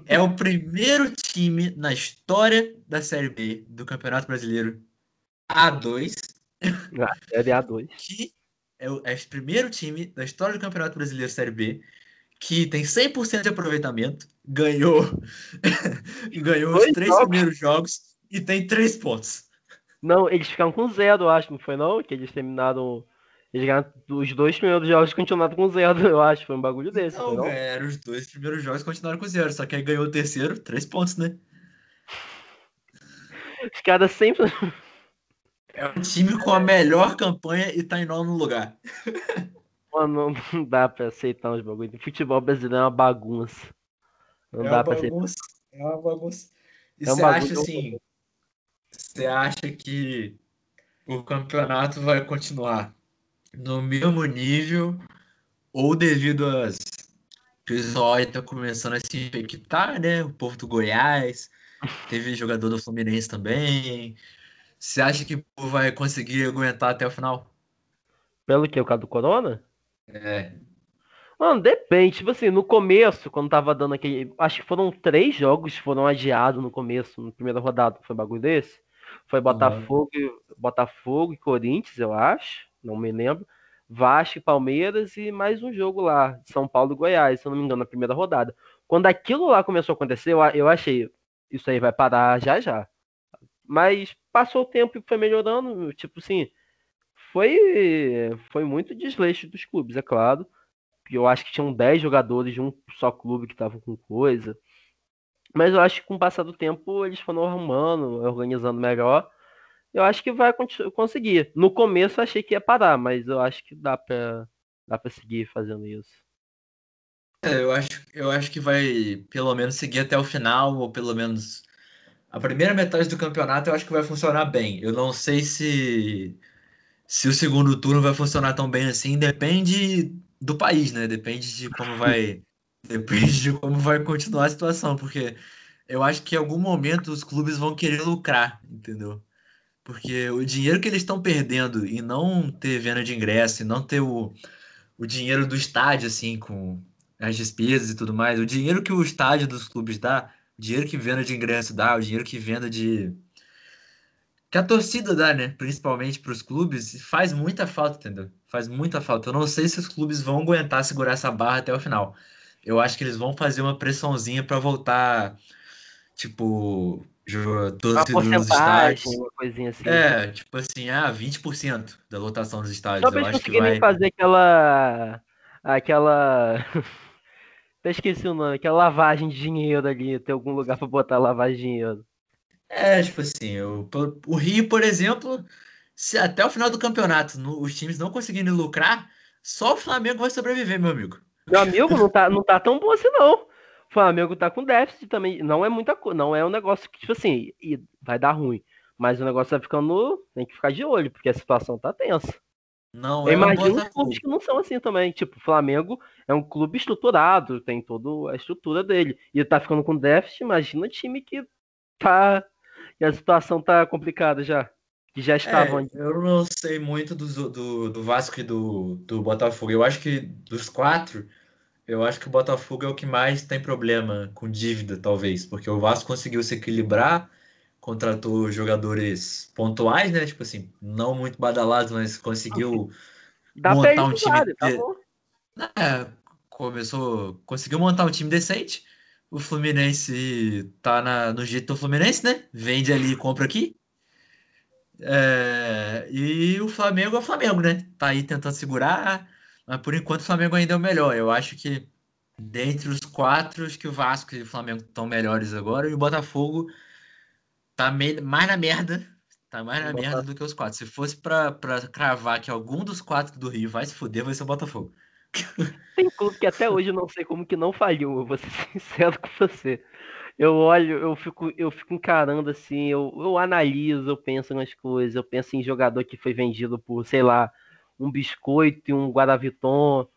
É o primeiro time na história da Série B do Campeonato Brasileiro A2. Ah, Série A2. Que é o, é o primeiro time da história do Campeonato Brasileiro Série B que tem 100% de aproveitamento, ganhou, ganhou os três jogos. primeiros jogos e tem três pontos. Não, eles ficaram com zero, eu acho, não foi não? Que eles terminaram eles ganharam os dois primeiros jogos continuaram com zero, eu acho. Foi um bagulho desse. Não, não? ganharam os dois primeiros jogos continuaram com zero. Só que aí ganhou o terceiro, três pontos, né? Os caras sempre. É um time com a melhor campanha e tá em nono lugar. Mano, não dá pra aceitar uns bagulhos. Futebol brasileiro é uma bagunça. Não é dá pra bagunça, aceitar. É uma bagunça. E é você acha assim. Você acha que o campeonato vai continuar no mesmo nível, ou devido às pessoal está começando a se infectar, né? O povo do Goiás, teve jogador do Fluminense também. Você acha que vai conseguir aguentar até o final? Pelo que? O caso do Corona? É. Mano, depende. Tipo assim, no começo, quando tava dando aquele. Acho que foram três jogos que foram adiados no começo, na primeira rodada. Foi bagulho desse? Foi Botafogo, uhum. Botafogo e Corinthians, eu acho não me lembro. Vasco e Palmeiras e mais um jogo lá, São Paulo e Goiás, se eu não me engano, na primeira rodada. Quando aquilo lá começou a acontecer, eu, eu achei, isso aí vai parar já já. Mas passou o tempo e foi melhorando, tipo assim, foi foi muito desleixo dos clubes, é claro. Eu acho que tinham 10 jogadores de um só clube que estavam com coisa. Mas eu acho que com o passar do tempo eles foram arrumando, organizando melhor eu acho que vai conseguir. No começo eu achei que ia parar, mas eu acho que dá pra, dá pra seguir fazendo isso. É, eu acho, eu acho que vai pelo menos seguir até o final, ou pelo menos a primeira metade do campeonato eu acho que vai funcionar bem. Eu não sei se se o segundo turno vai funcionar tão bem assim, depende do país, né? Depende de como vai Depende de como vai continuar a situação, porque eu acho que em algum momento os clubes vão querer lucrar, entendeu? Porque o dinheiro que eles estão perdendo e não ter venda de ingresso, e não ter o, o dinheiro do estádio, assim, com as despesas e tudo mais, o dinheiro que o estádio dos clubes dá, o dinheiro que venda de ingresso dá, o dinheiro que venda de. que a torcida dá, né? Principalmente para os clubes, faz muita falta, entendeu? Faz muita falta. Eu não sei se os clubes vão aguentar segurar essa barra até o final. Eu acho que eles vão fazer uma pressãozinha para voltar, tipo, torcedor nos estádios. Coisinha assim. É, tipo assim, ah, 20% da lotação dos estádios. Eles conseguirem vai... fazer aquela. aquela. Até esqueci o nome, aquela lavagem de dinheiro ali, ter algum lugar para botar lavagem de dinheiro. É, tipo assim, o, o Rio, por exemplo, se até o final do campeonato no, os times não conseguirem lucrar, só o Flamengo vai sobreviver, meu amigo. Meu amigo, não tá, não tá tão bom assim, não. O Flamengo tá com déficit também. Não é muita coisa. Não é um negócio que, tipo assim, vai dar ruim. Mas o negócio vai ficando. Tem que ficar de olho, porque a situação tá tensa. Não, Eu é imagino os clubes que não são assim também. Tipo, o Flamengo é um clube estruturado, tem toda a estrutura dele. E tá ficando com déficit, imagina o time que tá. E a situação tá complicada já. Que já estavam. É, eu não sei muito do, do, do Vasco e do, do Botafogo. Eu acho que dos quatro, eu acho que o Botafogo é o que mais tem problema com dívida, talvez, porque o Vasco conseguiu se equilibrar, contratou jogadores pontuais, né? Tipo assim, não muito badalados, mas conseguiu Dá montar um time. Vale, tá bom. É, começou, conseguiu montar um time decente. O Fluminense tá na, no jeito do Fluminense, né? Vende ali e compra aqui. É, e o Flamengo é o Flamengo, né? Tá aí tentando segurar mas por enquanto o Flamengo ainda é o melhor. Eu acho que dentre os quatro, acho que o Vasco e o Flamengo estão melhores agora. E o Botafogo tá mais na merda. Tá mais na merda do que os quatro. Se fosse pra, pra cravar que algum dos quatro do Rio vai se fuder, vai ser o Botafogo. Tem clube que até hoje eu não sei como que não falhou, eu vou ser sincero com você. Eu olho, eu fico, eu fico encarando assim, eu, eu analiso, eu penso nas coisas, eu penso em jogador que foi vendido por, sei lá, um biscoito e um Guaraviton.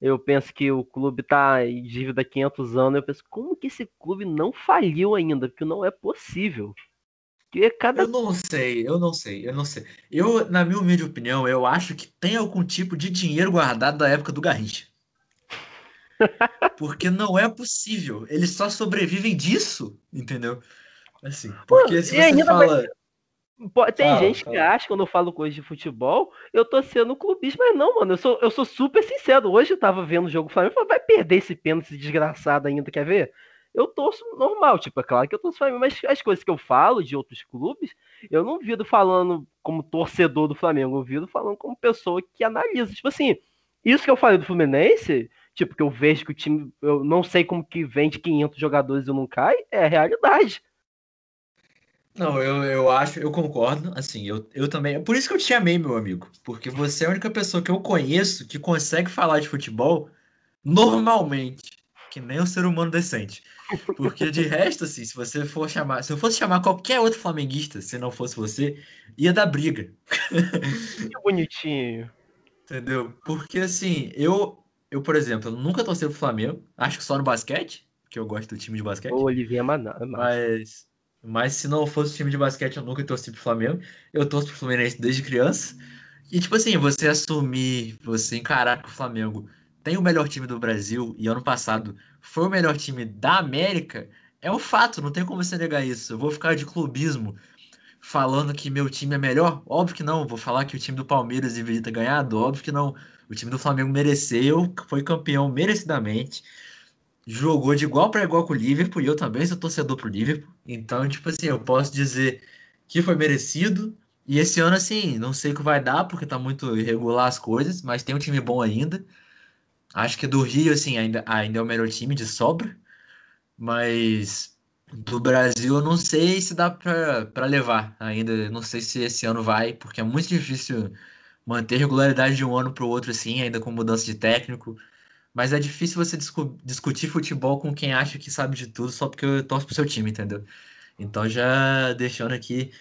Eu penso que o clube está em dívida há 500 anos. Eu penso, como que esse clube não faliu ainda? Porque não é possível. Que cada... Eu não sei, eu não sei, eu não sei. Eu, na minha humilde opinião, eu acho que tem algum tipo de dinheiro guardado da época do Garrincha. Porque não é possível. Eles só sobrevivem disso, entendeu? Assim, porque se você fala. Vai tem gente que acha, quando eu falo coisa de futebol, eu tô sendo clubista, mas não, mano, eu sou, eu sou super sincero. Hoje eu tava vendo o jogo do Flamengo, falei, vai perder esse pênalti desgraçado ainda, quer ver? Eu torço normal, tipo, é claro que eu torço Flamengo, mas as coisas que eu falo de outros clubes, eu não vido falando como torcedor do Flamengo, eu vido falando como pessoa que analisa. Tipo assim, isso que eu falei do Fluminense, tipo, que eu vejo que o time, eu não sei como que vende 500 jogadores e não cai, é a realidade. Não, eu, eu acho, eu concordo. Assim, eu, eu também. É por isso que eu te chamei, meu amigo. Porque você é a única pessoa que eu conheço que consegue falar de futebol normalmente. Que nem um ser humano decente. Porque de resto, assim, se você for chamar. Se eu fosse chamar qualquer outro flamenguista, se não fosse você, ia dar briga. Que bonitinho. Entendeu? Porque assim, eu, eu, por exemplo, eu nunca torci pro Flamengo. Acho que só no basquete, que eu gosto do time de basquete. O Olivier Maná. Mas mas se não fosse time de basquete, eu nunca torci pro Flamengo. Eu torço pro Fluminense desde criança. E, tipo assim, você assumir, você encarar que o Flamengo tem o melhor time do Brasil e ano passado foi o melhor time da América, é um fato, não tem como você negar isso. Eu vou ficar de clubismo falando que meu time é melhor? Óbvio que não. Vou falar que o time do Palmeiras deveria ter ganhado? Óbvio que não. O time do Flamengo mereceu, foi campeão merecidamente jogou de igual para igual com o Liverpool e eu também sou torcedor pro Liverpool. Então, tipo assim, eu posso dizer que foi merecido. E esse ano, assim, não sei o que vai dar, porque tá muito irregular as coisas, mas tem um time bom ainda. Acho que do Rio, assim, ainda, ainda é o melhor time de sobra. Mas do Brasil, eu não sei se dá para levar ainda. Não sei se esse ano vai, porque é muito difícil manter regularidade de um ano para o outro, assim, ainda com mudança de técnico. Mas é difícil você discu discutir futebol com quem acha que sabe de tudo só porque eu torço pro seu time, entendeu? Então já deixando aqui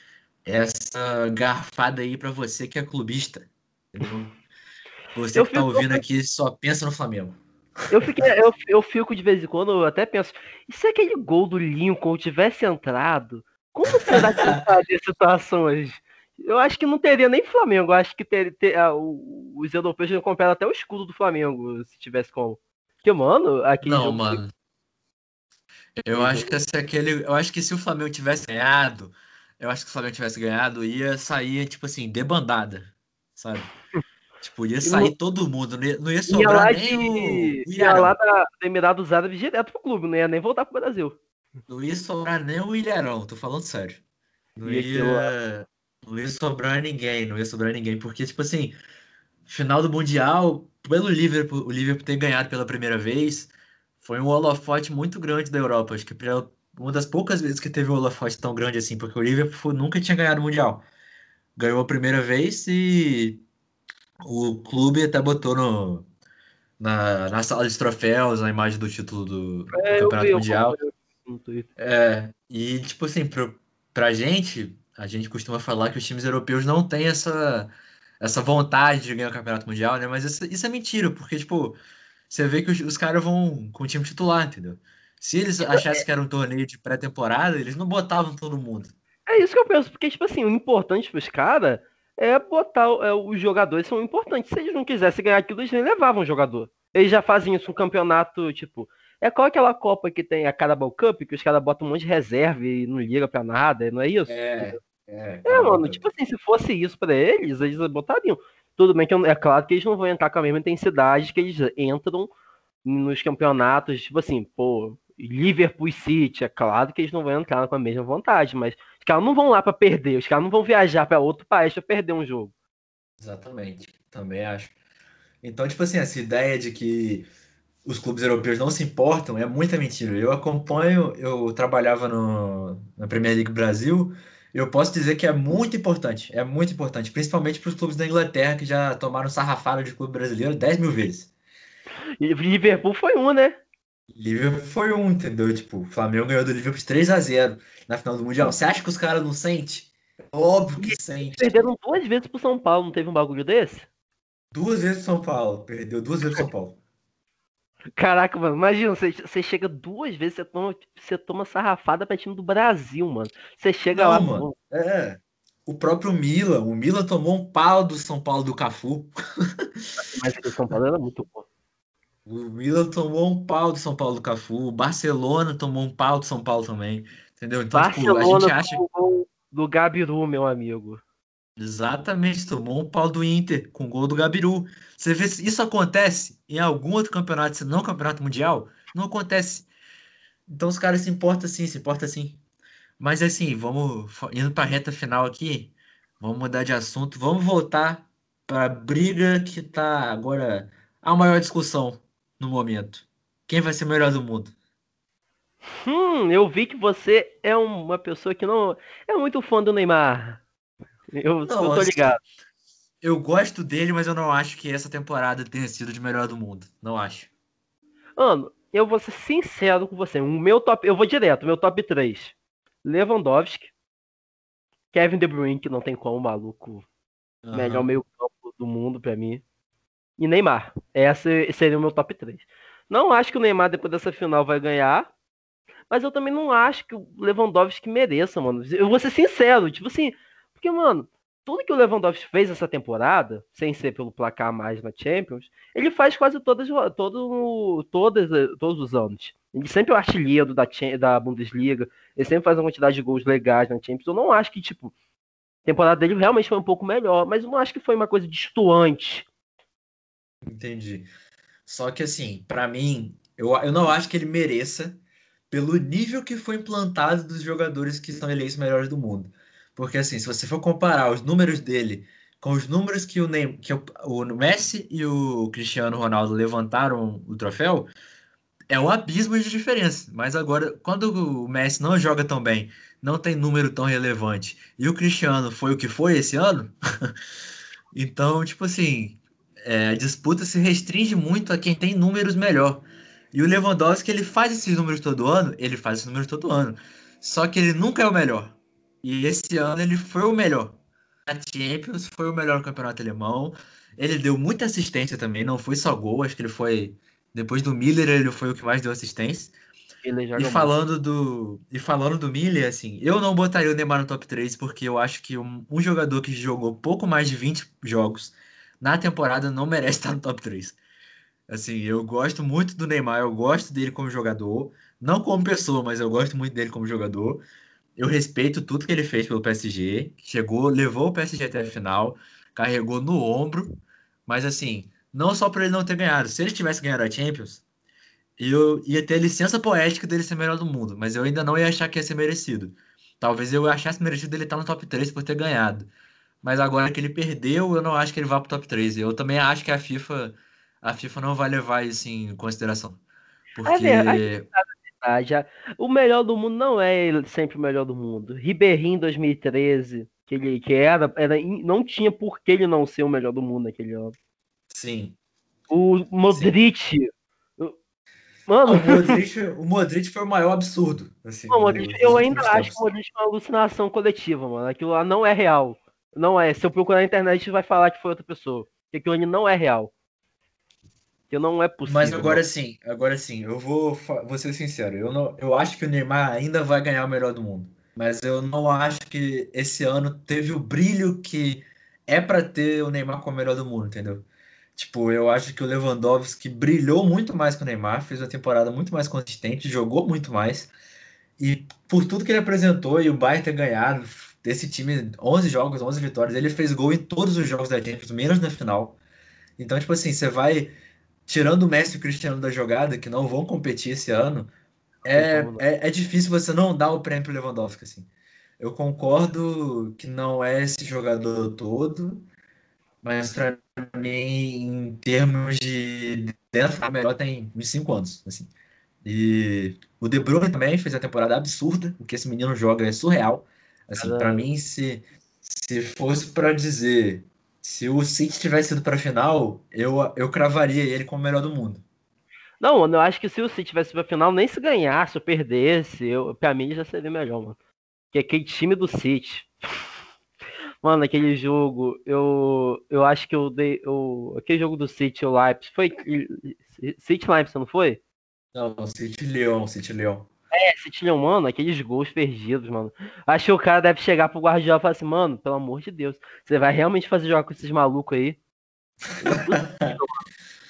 essa garfada aí para você que é clubista. Entendeu? Você eu que tá ouvindo aqui só pensa no Flamengo. Eu, fiquei, eu, eu fico de vez em quando, eu até penso, e se aquele gol do Lincoln tivesse entrado, como será que estaria a situação hoje? Eu acho que não teria nem Flamengo. Eu acho que ter, ter, ah, os europeus não compraram até o escudo do Flamengo, se tivesse como. Porque, mano, aqui. Não, mano. Eu acho que se aquele. Eu acho que se o Flamengo tivesse ganhado, eu acho que se o Flamengo tivesse ganhado, ia sair, tipo assim, debandada. Sabe? Tipo, ia sair não... todo mundo, não ia, não ia sobrar ia nem de... o Ia lá da Emirados Árabes direto pro clube, não ia nem voltar pro Brasil. Não ia sobrar nem o Ilharão, tô falando sério. Não ia, não ia sobrar ninguém, não ia sobrar ninguém, porque, tipo assim, final do Mundial, pelo Liverpool, o Liverpool ter ganhado pela primeira vez, foi um holofote muito grande da Europa. Acho que uma das poucas vezes que teve um holofote tão grande assim, porque o Liverpool nunca tinha ganhado o Mundial. Ganhou a primeira vez e o clube até botou no, na, na sala de troféus a imagem do título do, é, do Campeonato vi, Mundial. É, e tipo assim, pro, pra gente, a gente costuma falar que os times europeus não têm essa, essa vontade de ganhar o Campeonato Mundial, né? Mas isso, isso é mentira, porque, tipo, você vê que os, os caras vão com o time titular, entendeu? Se eles achassem que era um torneio de pré-temporada, eles não botavam todo mundo. É isso que eu penso, porque, tipo assim, o importante pros caras é botar é, os jogadores são importantes. Se eles não quisessem ganhar aquilo, eles nem levavam o jogador. Eles já fazem isso no campeonato, tipo. É qual aquela Copa que tem a Carabao Cup, que os caras botam um monte de reserva e não liga pra nada, não é isso? É, é. É, mano, tipo assim, se fosse isso pra eles, eles botariam. Tudo bem que é claro que eles não vão entrar com a mesma intensidade que eles entram nos campeonatos, tipo assim, pô, Liverpool City, é claro que eles não vão entrar com a mesma vontade, mas os caras não vão lá para perder, os caras não vão viajar para outro país para perder um jogo. Exatamente, também acho. Então, tipo assim, essa ideia de que os clubes europeus não se importam é muita mentira. Eu acompanho, eu trabalhava no, na Premier League Brasil, eu posso dizer que é muito importante, é muito importante, principalmente para os clubes da Inglaterra que já tomaram sarrafada de clube brasileiro 10 mil vezes. Liverpool foi um, né? Liverpool foi um, entendeu? Tipo, o Flamengo ganhou do Liverpool de 3 a 0 na final do Mundial. Você acha que os caras não sentem? Óbvio que sente. Perderam duas vezes pro São Paulo, não teve um bagulho desse? Duas vezes pro São Paulo. Perdeu duas vezes pro São Paulo. Caraca, mano, imagina, você, chega duas vezes, você toma, você toma sarrafada pra time do Brasil, mano. Você chega não, lá. Mano, é. O próprio Mila, o Mila tomou um pau do São Paulo do Cafu. Mas o São Paulo era muito bom. O Milan tomou um pau do São Paulo do Cafu, o Barcelona tomou um pau do São Paulo também. Entendeu? Então, Barcelona tipo, a gente acha. Do Gabiru, meu amigo. Exatamente, tomou um pau do Inter com o gol do Gabiru. Você vê se isso acontece em algum outro campeonato, se não campeonato mundial, não acontece. Então os caras se importam sim, se importam sim. Mas assim, vamos indo para a reta final aqui, vamos mudar de assunto, vamos voltar para a briga que está agora a maior discussão no momento? Quem vai ser o melhor do mundo? Hum, eu vi que você é uma pessoa que não é muito fã do Neymar. Eu, não, eu tô ligado. Eu gosto dele, mas eu não acho que essa temporada tenha sido de melhor do mundo. Não acho. Mano, eu vou ser sincero com você. O meu top, eu vou direto, meu top 3. Lewandowski, Kevin De Bruyne, que não tem como, maluco. Uhum. Melhor meio campo do mundo para mim e Neymar. Esse seria o meu top 3. Não acho que o Neymar, depois dessa final, vai ganhar. Mas eu também não acho que o Lewandowski mereça, mano. Eu vou ser sincero, tipo assim, porque, mano, tudo que o Lewandowski fez essa temporada, sem ser pelo placar mais na Champions, ele faz quase todas, todo, todas, todos os anos. Ele sempre é o artilheiro da, da Bundesliga, ele sempre faz uma quantidade de gols legais na Champions. Eu não acho que, tipo, a temporada dele realmente foi um pouco melhor, mas eu não acho que foi uma coisa destoante Entendi. Só que assim, para mim, eu, eu não acho que ele mereça pelo nível que foi implantado dos jogadores que são eleitos melhores do mundo. Porque assim, se você for comparar os números dele com os números que o, Neymar, que o, o Messi e o Cristiano Ronaldo levantaram o troféu, é um abismo de diferença. Mas agora, quando o Messi não joga tão bem, não tem número tão relevante, e o Cristiano foi o que foi esse ano, então, tipo assim, é, a disputa se restringe muito a quem tem números melhor. E o Lewandowski, ele faz esses números todo ano, ele faz esses números todo ano. Só que ele nunca é o melhor. E esse ano ele foi o melhor. A Champions foi o melhor campeonato alemão. Ele deu muita assistência também, não foi só gol, acho que ele foi Depois do Miller, ele foi o que mais deu assistência. e falando do e falando do Miller, assim, eu não botaria o Neymar no top 3 porque eu acho que um, um jogador que jogou pouco mais de 20 jogos na temporada não merece estar no top 3. Assim, eu gosto muito do Neymar, eu gosto dele como jogador, não como pessoa, mas eu gosto muito dele como jogador. Eu respeito tudo que ele fez pelo PSG, chegou, levou o PSG até a final, carregou no ombro, mas assim, não só por ele não ter ganhado. Se ele tivesse ganhado a Champions, eu ia ter a licença poética dele ser melhor do mundo, mas eu ainda não ia achar que ia ser merecido. Talvez eu achasse merecido ele estar no top 3 por ter ganhado. Mas agora que ele perdeu, eu não acho que ele vá pro top 3. Eu também acho que a FIFA a FIFA não vai levar isso em consideração. Porque. É já, o melhor do mundo não é sempre o melhor do mundo. Ribeirinho 2013, que ele que era, era, não tinha por que ele não ser o melhor do mundo naquele ano. Sim. O Modric. Sim. Mano. O Modric, o Modric foi o maior absurdo. Assim, não, Modric, eu ainda acho que o Modric é uma alucinação coletiva, mano. Aquilo lá não é real. Não é. Se eu procurar na internet, vai falar que foi outra pessoa. Que aquilo ali não é real. Que não é possível. Mas agora sim, agora sim, eu vou, vou ser sincero. Eu, não, eu acho que o Neymar ainda vai ganhar o melhor do mundo. Mas eu não acho que esse ano teve o brilho que é para ter o Neymar como o melhor do mundo, entendeu? Tipo, eu acho que o Lewandowski brilhou muito mais que o Neymar, fez uma temporada muito mais consistente, jogou muito mais. E por tudo que ele apresentou e o Bayern ter ganhado, desse time, 11 jogos, 11 vitórias, ele fez gol em todos os jogos da Champions, menos na final. Então, tipo assim, você vai tirando o Messi e o Cristiano da jogada, que não vão competir esse ano, é, é, é difícil você não dar o prêmio pro Lewandowski, assim. Eu concordo que não é esse jogador todo, mas para mim, em termos de dentro, melhor tem uns 5 anos, assim. E o De Bruyne também fez a temporada absurda, o que esse menino joga é surreal. Assim, para mim, se, se fosse para dizer se o City tivesse ido para a final, eu, eu cravaria ele como o melhor do mundo. Não, mano, eu acho que se o City tivesse pra final, nem se ganhasse ou perdesse, eu, pra mim já seria melhor, mano. Que aquele time do City. Mano, aquele jogo, eu, eu acho que eu dei. Eu, aquele jogo do City, o Leipzig, foi. City Leipzig, não foi? Não, City Leão, City Leão. É, City Leão, mano, aqueles gols perdidos, mano. Acho que o cara deve chegar pro Guardiola e falar assim, mano, pelo amor de Deus, você vai realmente fazer jogar com esses malucos aí?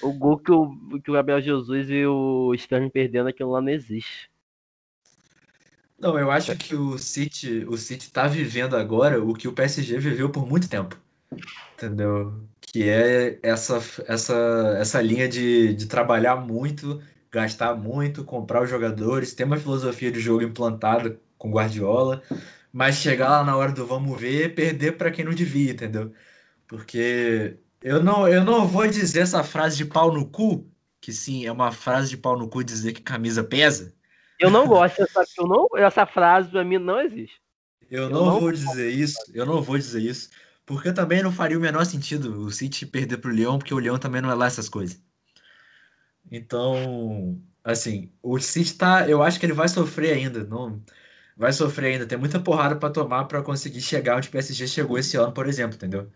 o gol que o, que o Gabriel Jesus e o Sterling perdendo, aquilo lá não existe. Não, eu acho que o City, o City tá vivendo agora o que o PSG viveu por muito tempo. Entendeu? Que é essa, essa, essa linha de, de trabalhar muito gastar muito, comprar os jogadores, ter uma filosofia de jogo implantada com Guardiola, mas chegar lá na hora do vamos ver, perder para quem não devia, entendeu? Porque eu não, eu não vou dizer essa frase de pau no cu, que sim, é uma frase de pau no cu dizer que camisa pesa. Eu não gosto dessa, eu não, essa frase para mim não existe. Eu, eu não, não, vou dizer isso, eu não vou dizer isso, porque também não faria o menor sentido o City perder pro Leão, porque o Leão também não é lá essas coisas. Então, assim, o City tá. Eu acho que ele vai sofrer ainda. Não, vai sofrer ainda. Tem muita porrada para tomar para conseguir chegar onde o PSG chegou esse ano, por exemplo, entendeu?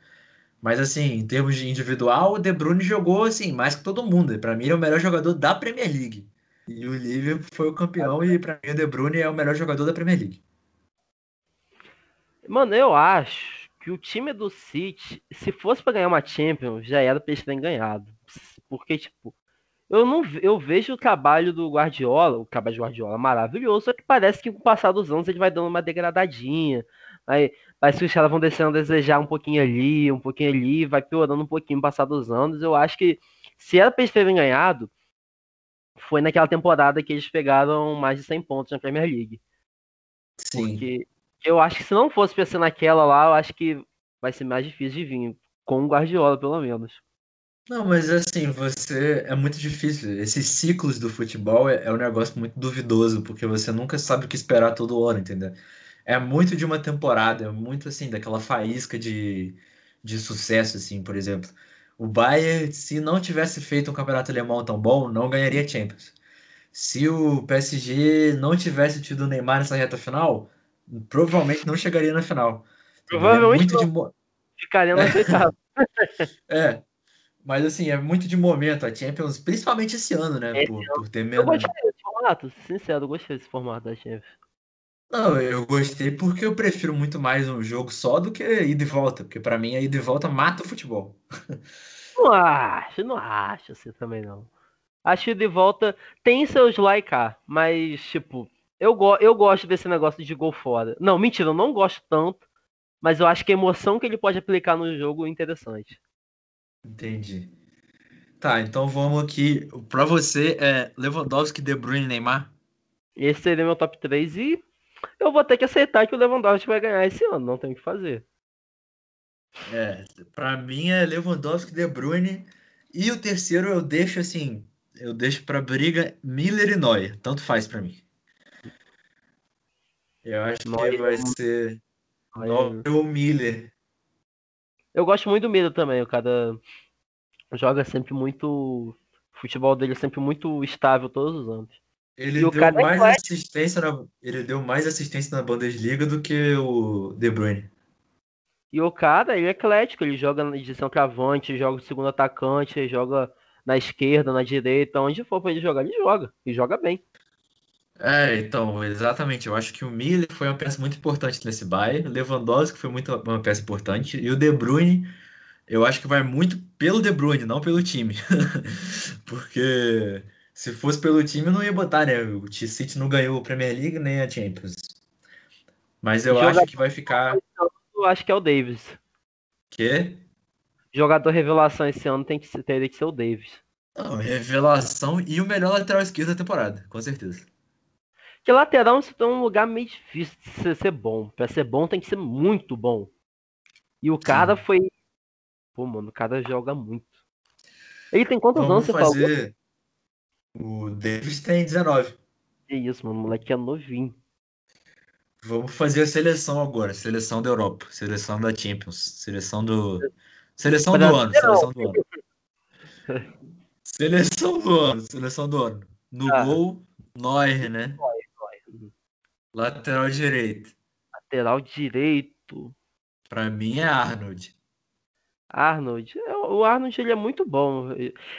Mas assim, em termos de individual, o De Bruyne jogou assim mais que todo mundo. Para mim, ele é o melhor jogador da Premier League. E o Liverpool foi o campeão e para mim o De Bruyne é o melhor jogador da Premier League. Mano, eu acho que o time do City, se fosse para ganhar uma Champions, já era para eles terem ganhado. Porque tipo, eu não eu vejo o trabalho do Guardiola, o trabalho do Guardiola maravilhoso, só que parece que com o passar dos anos ele vai dando uma degradadinha. Aí parece que os caras vão deixando a desejar um pouquinho ali, um pouquinho ali, vai piorando um pouquinho com o passar dos anos. Eu acho que se era pra eles terem ganhado, foi naquela temporada que eles pegaram mais de 100 pontos na Premier League. Sim. Porque eu acho que se não fosse pra ser naquela lá, eu acho que vai ser mais difícil de vir. Com o Guardiola, pelo menos. Não, mas assim, você é muito difícil. Esses ciclos do futebol é, é um negócio muito duvidoso, porque você nunca sabe o que esperar todo ano, entendeu? É muito de uma temporada, é muito assim, daquela faísca de, de sucesso, assim, por exemplo. O Bayern, se não tivesse feito um campeonato alemão tão bom, não ganharia Champions. Se o PSG não tivesse tido o Neymar nessa reta final, provavelmente não chegaria na final. É provavelmente é muito de... ficaria na oitava. é, Mas assim, é muito de momento a Champions, principalmente esse ano, né? Por, por, ter menos. Eu gostei desse formato, sincero, eu gostei desse formato da Champions. Não, eu gostei porque eu prefiro muito mais um jogo só do que ida e volta, porque para mim a ida e volta mata o futebol. Não acho, não acho assim também não. Acho que ida e volta tem seus e cá, mas tipo, eu, go eu gosto desse negócio de gol fora. Não, mentira, eu não gosto tanto, mas eu acho que a emoção que ele pode aplicar no jogo é interessante. Entendi. Tá, então vamos aqui. Para você, é Lewandowski, De Bruyne Neymar? Esse seria meu top 3 e eu vou ter que aceitar que o Lewandowski vai ganhar esse ano, não tem o que fazer. É, para mim é Lewandowski, De Bruyne e o terceiro eu deixo assim, eu deixo para briga Miller e Neuer, tanto faz para mim. Eu acho Neuer, que vai ser Neuer ou Miller. Eu gosto muito do Miller também, o cara joga sempre muito. O futebol dele é sempre muito estável todos os anos. Ele deu é mais é assistência na, ele deu mais assistência na Bundesliga do que o De Bruyne. E o cara, ele é eclético, ele joga de centroavante, joga de segundo atacante, joga na esquerda, na direita, onde for pra ele jogar, ele joga. E joga bem. É, então, exatamente. Eu acho que o Miller foi uma peça muito importante nesse Bayern. Lewandowski foi muito uma peça importante. E o De Bruyne, eu acho que vai muito pelo De Bruyne, não pelo time. Porque se fosse pelo time, eu não ia botar, né? O City não ganhou a Premier League nem a Champions. Mas eu Jogador acho que vai ficar. Eu acho que é o Davis. Quê? Jogador revelação esse ano tem que, teria que ser o Davis. Não, revelação e o melhor lateral esquerdo da temporada, com certeza. Que lateral é um lugar meio difícil de ser, ser bom. Pra ser bom tem que ser muito bom. E o cara Sim. foi. Pô, mano, o cara joga muito. Ele tem quantos Vamos anos você fazer... falou? O Davis tem 19. Que isso, mano. O moleque é novinho. Vamos fazer a seleção agora. Seleção da Europa. Seleção da Champions. Seleção do. Seleção do ano. Seleção do ano. Seleção do ano. Seleção do ano. No ah. gol, Neuer, né? Lateral direito. Lateral direito. Para mim é Arnold. Arnold. É, o Arnold ele é muito bom.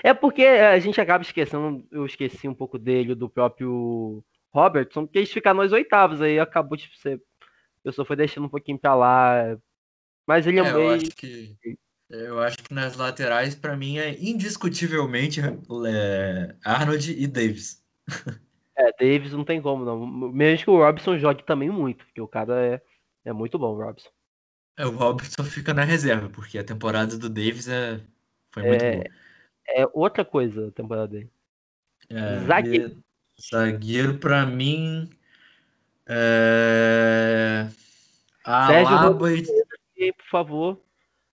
É porque a gente acaba esquecendo, eu esqueci um pouco dele, do próprio Robertson, porque eles ficaram nos oitavos, aí acabou de ser. Eu só foi deixando um pouquinho pra lá. Mas ele é, é meio. Eu acho que, eu acho que nas laterais, para mim, é indiscutivelmente é, Arnold e Davis. É, Davis não tem como, não. Mesmo que o Robson jogue também muito, porque o cara é, é muito bom, o Robson. É, o Robson fica na reserva, porque a temporada do Davis é, foi muito é, boa. É outra coisa a temporada dele. É, zagueiro. Zagueiro, pra mim. É... Sérgio Ramos, e... por favor.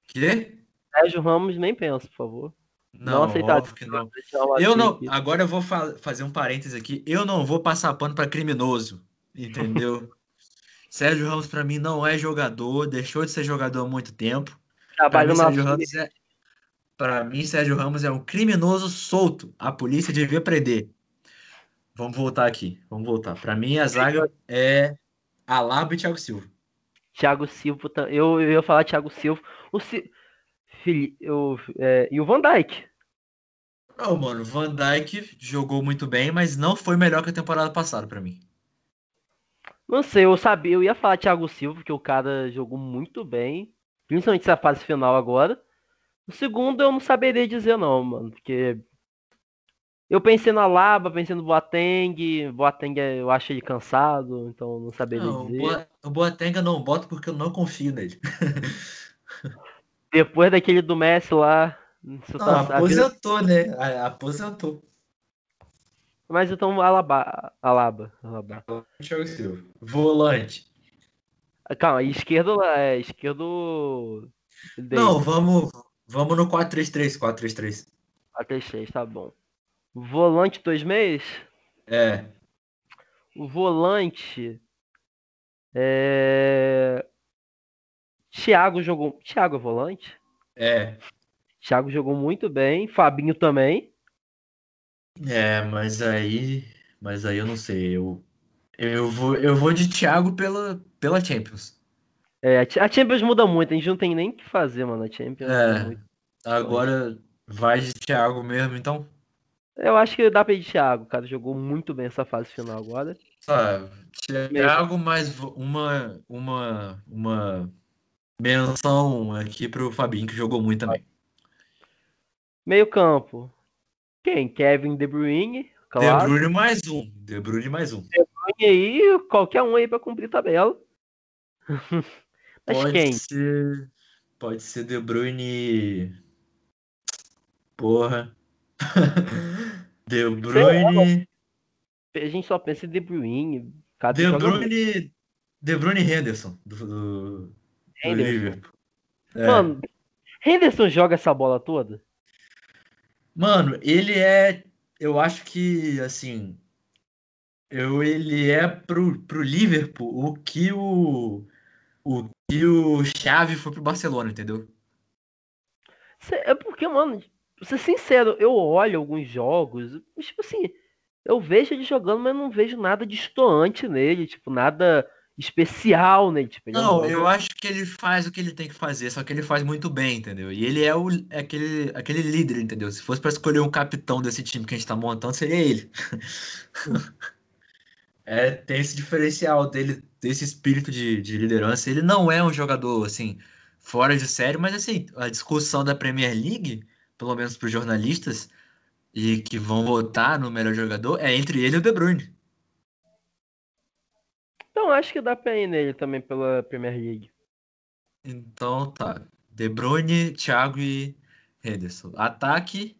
Quê? Sérgio Ramos, nem pensa, por favor. Não, aceitar. que não. Eu não. Agora eu vou fa fazer um parênteses aqui. Eu não vou passar pano para criminoso, entendeu? Sérgio Ramos para mim não é jogador, deixou de ser jogador há muito tempo. Para mim, Sérgio Ramos é para mim Sérgio Ramos é um criminoso solto. A polícia devia prender. Vamos voltar aqui. Vamos voltar. Para mim a zaga é Alaba e Thiago Silva. Thiago Silva, eu, eu ia falar Thiago Silva. O, eu, é, e o Van Dyke. Não, mano, o Van Dyke jogou muito bem, mas não foi melhor que a temporada passada para mim. Não sei, eu sabia, eu ia falar Thiago Silva, que o cara jogou muito bem, principalmente essa fase final agora. O segundo eu não saberia dizer não, mano, porque eu pensei na Laba, pensei no Boateng, Boateng eu acho ele cansado, então não saberia não, dizer. O Boateng eu não boto porque eu não confio nele. Depois daquele do Messi lá. Não, tá, aposentou, né? Aposentou. Mas então, Alaba. Alaba. Alaba. Thiago Silva. Volante. Calma, esquerdo. É, esquerdo. Não, vamos, vamos no 4-3-3. 4-3-3. 4-3-3, tá bom. Volante dois meses? É. O volante. É. Thiago jogou. Thiago é volante? É. Thiago jogou muito bem. Fabinho também. É, mas aí. Mas aí eu não sei. Eu, eu, vou, eu vou de Thiago pela, pela Champions. É, a Champions muda muito, a gente não tem nem o que fazer, mano. A Champions é. Agora, Vai de Thiago mesmo, então? Eu acho que dá pra ir de Thiago. O cara jogou muito bem essa fase final agora. Tá, Thiago, mais uma, uma, uma menção aqui pro Fabinho, que jogou muito também. Meio campo. Quem? Kevin De Bruyne, claro. De Bruyne mais um. De Bruyne mais um. De Bruyne aí, qualquer um aí pra cumprir tabela. Mas pode quem? Ser, pode ser De Bruyne. Porra. De Bruyne. A gente só pensa em De Bruyne. De Bruyne. De Bruyne Henderson. Do, do, do Liverpool. É. Mano, Henderson joga essa bola toda? Mano, ele é. Eu acho que, assim. Eu, ele é pro, pro Liverpool o que o. O que o Xavi foi pro Barcelona, entendeu? É porque, mano, pra ser sincero, eu olho alguns jogos, tipo assim, eu vejo ele jogando, mas não vejo nada distoante nele, tipo, nada especial, né? Tipo, não, é um... eu acho que ele faz o que ele tem que fazer, só que ele faz muito bem, entendeu? E ele é o, é aquele, aquele líder, entendeu? Se fosse para escolher um capitão desse time que a gente tá montando, seria ele. é, tem esse diferencial dele, desse espírito de, de liderança. Ele não é um jogador, assim, fora de série, mas, assim, a discussão da Premier League, pelo menos para os jornalistas, e que vão votar no melhor jogador, é entre ele e o De Bruyne. Então, acho que dá pra ir nele também pela Premier League. Então tá. De Bruyne, Thiago e Henderson. Ataque.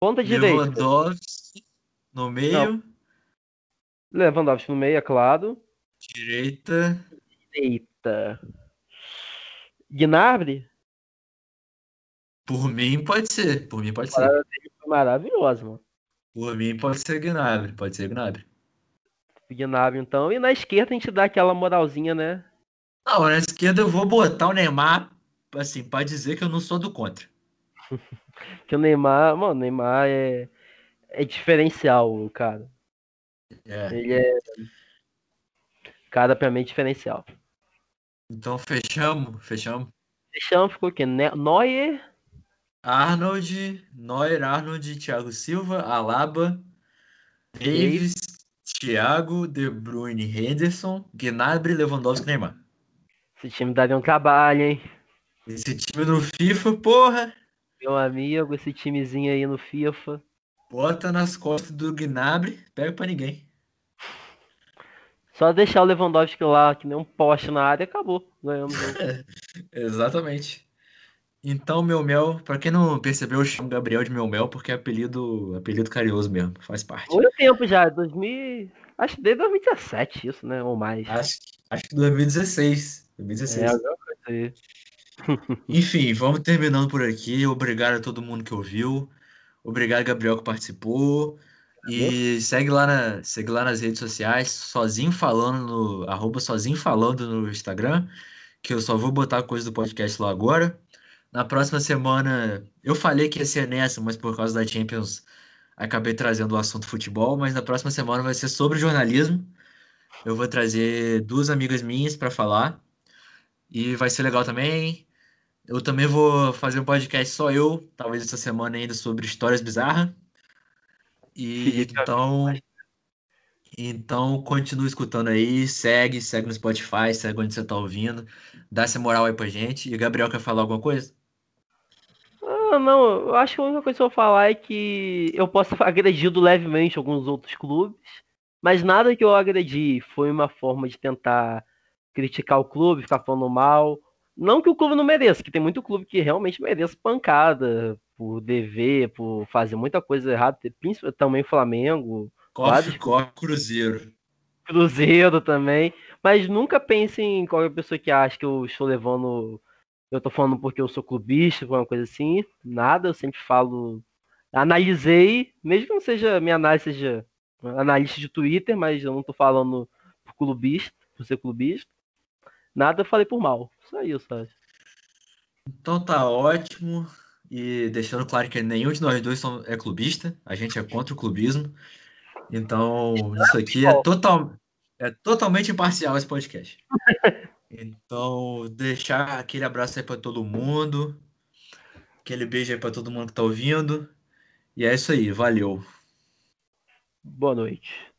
Ponta direita. Lewandowski no meio. Não. Lewandowski no meio, é claro. Direita. Direita. Gnabry? Por mim pode ser. Por mim pode ser. Maravilhoso, mano. Por mim pode ser Gnabry. Pode ser Gnabry. Gnabry, então. E na esquerda a gente dá aquela moralzinha, né? Não, na esquerda eu vou botar o Neymar, assim, pra dizer que eu não sou do contra. que o Neymar, mano, o Neymar é, é diferencial, cara. É. Ele é. Cara, pra mim, é diferencial. Então fechamos, fechamos. Fechamos, ficou o quê? Neuer. Arnold, Neuer, Arnold, Thiago Silva, Alaba, Davis, Thiago, De Bruyne, Henderson, Gnabry, Lewandowski Neymar. Esse time daria um trabalho, hein? Esse time no FIFA, porra! Meu amigo, esse timezinho aí no FIFA. Bota nas costas do Gnabry, pega pra ninguém. Só deixar o Lewandowski lá, que nem um poste na área, acabou. Ganhamos. Exatamente. Então, meu mel, pra quem não percebeu, eu chamo Gabriel de meu mel porque é apelido, apelido carinhoso mesmo, faz parte. Muito tempo já, 2000, acho que desde 2017 isso, né, ou mais. Acho, acho que 2016, 2016. É. Enfim, vamos terminando por aqui. Obrigado a todo mundo que ouviu. Obrigado, Gabriel, que participou. E segue lá, na, segue lá nas redes sociais, sozinho falando no arroba sozinho falando no Instagram, que eu só vou botar coisa do podcast lá agora. Na próxima semana, eu falei que ia ser nessa, mas por causa da Champions acabei trazendo o assunto futebol. Mas na próxima semana vai ser sobre jornalismo. Eu vou trazer duas amigas minhas para falar e vai ser legal também. Eu também vou fazer um podcast só eu, talvez essa semana ainda sobre histórias bizarras. E então, então continue escutando aí, segue, segue no Spotify, segue onde você tá ouvindo, dá essa moral aí pra gente. E Gabriel quer falar alguma coisa? Ah, não, eu acho que a única coisa que eu vou falar é que eu posso ter agredido levemente alguns outros clubes, mas nada que eu agredi foi uma forma de tentar criticar o clube, ficar falando mal. Não que o clube não mereça, que tem muito clube que realmente merece pancada por dever, por fazer muita coisa errada, principalmente também Flamengo. Corre, corre Cruzeiro. Cruzeiro também. Mas nunca pense em qualquer pessoa que acha que eu estou levando eu tô falando porque eu sou clubista, alguma coisa assim. Nada, eu sempre falo. Analisei, mesmo que não seja minha análise seja analista de Twitter, mas eu não tô falando por clubista, por ser clubista. Nada eu falei por mal. Só isso, sabe? Então tá ótimo. E deixando claro que nenhum de nós dois é clubista, a gente é contra o clubismo. Então, isso aqui é, total, é totalmente imparcial esse podcast. Então, deixar aquele abraço aí para todo mundo. Aquele beijo aí para todo mundo que tá ouvindo. E é isso aí, valeu. Boa noite.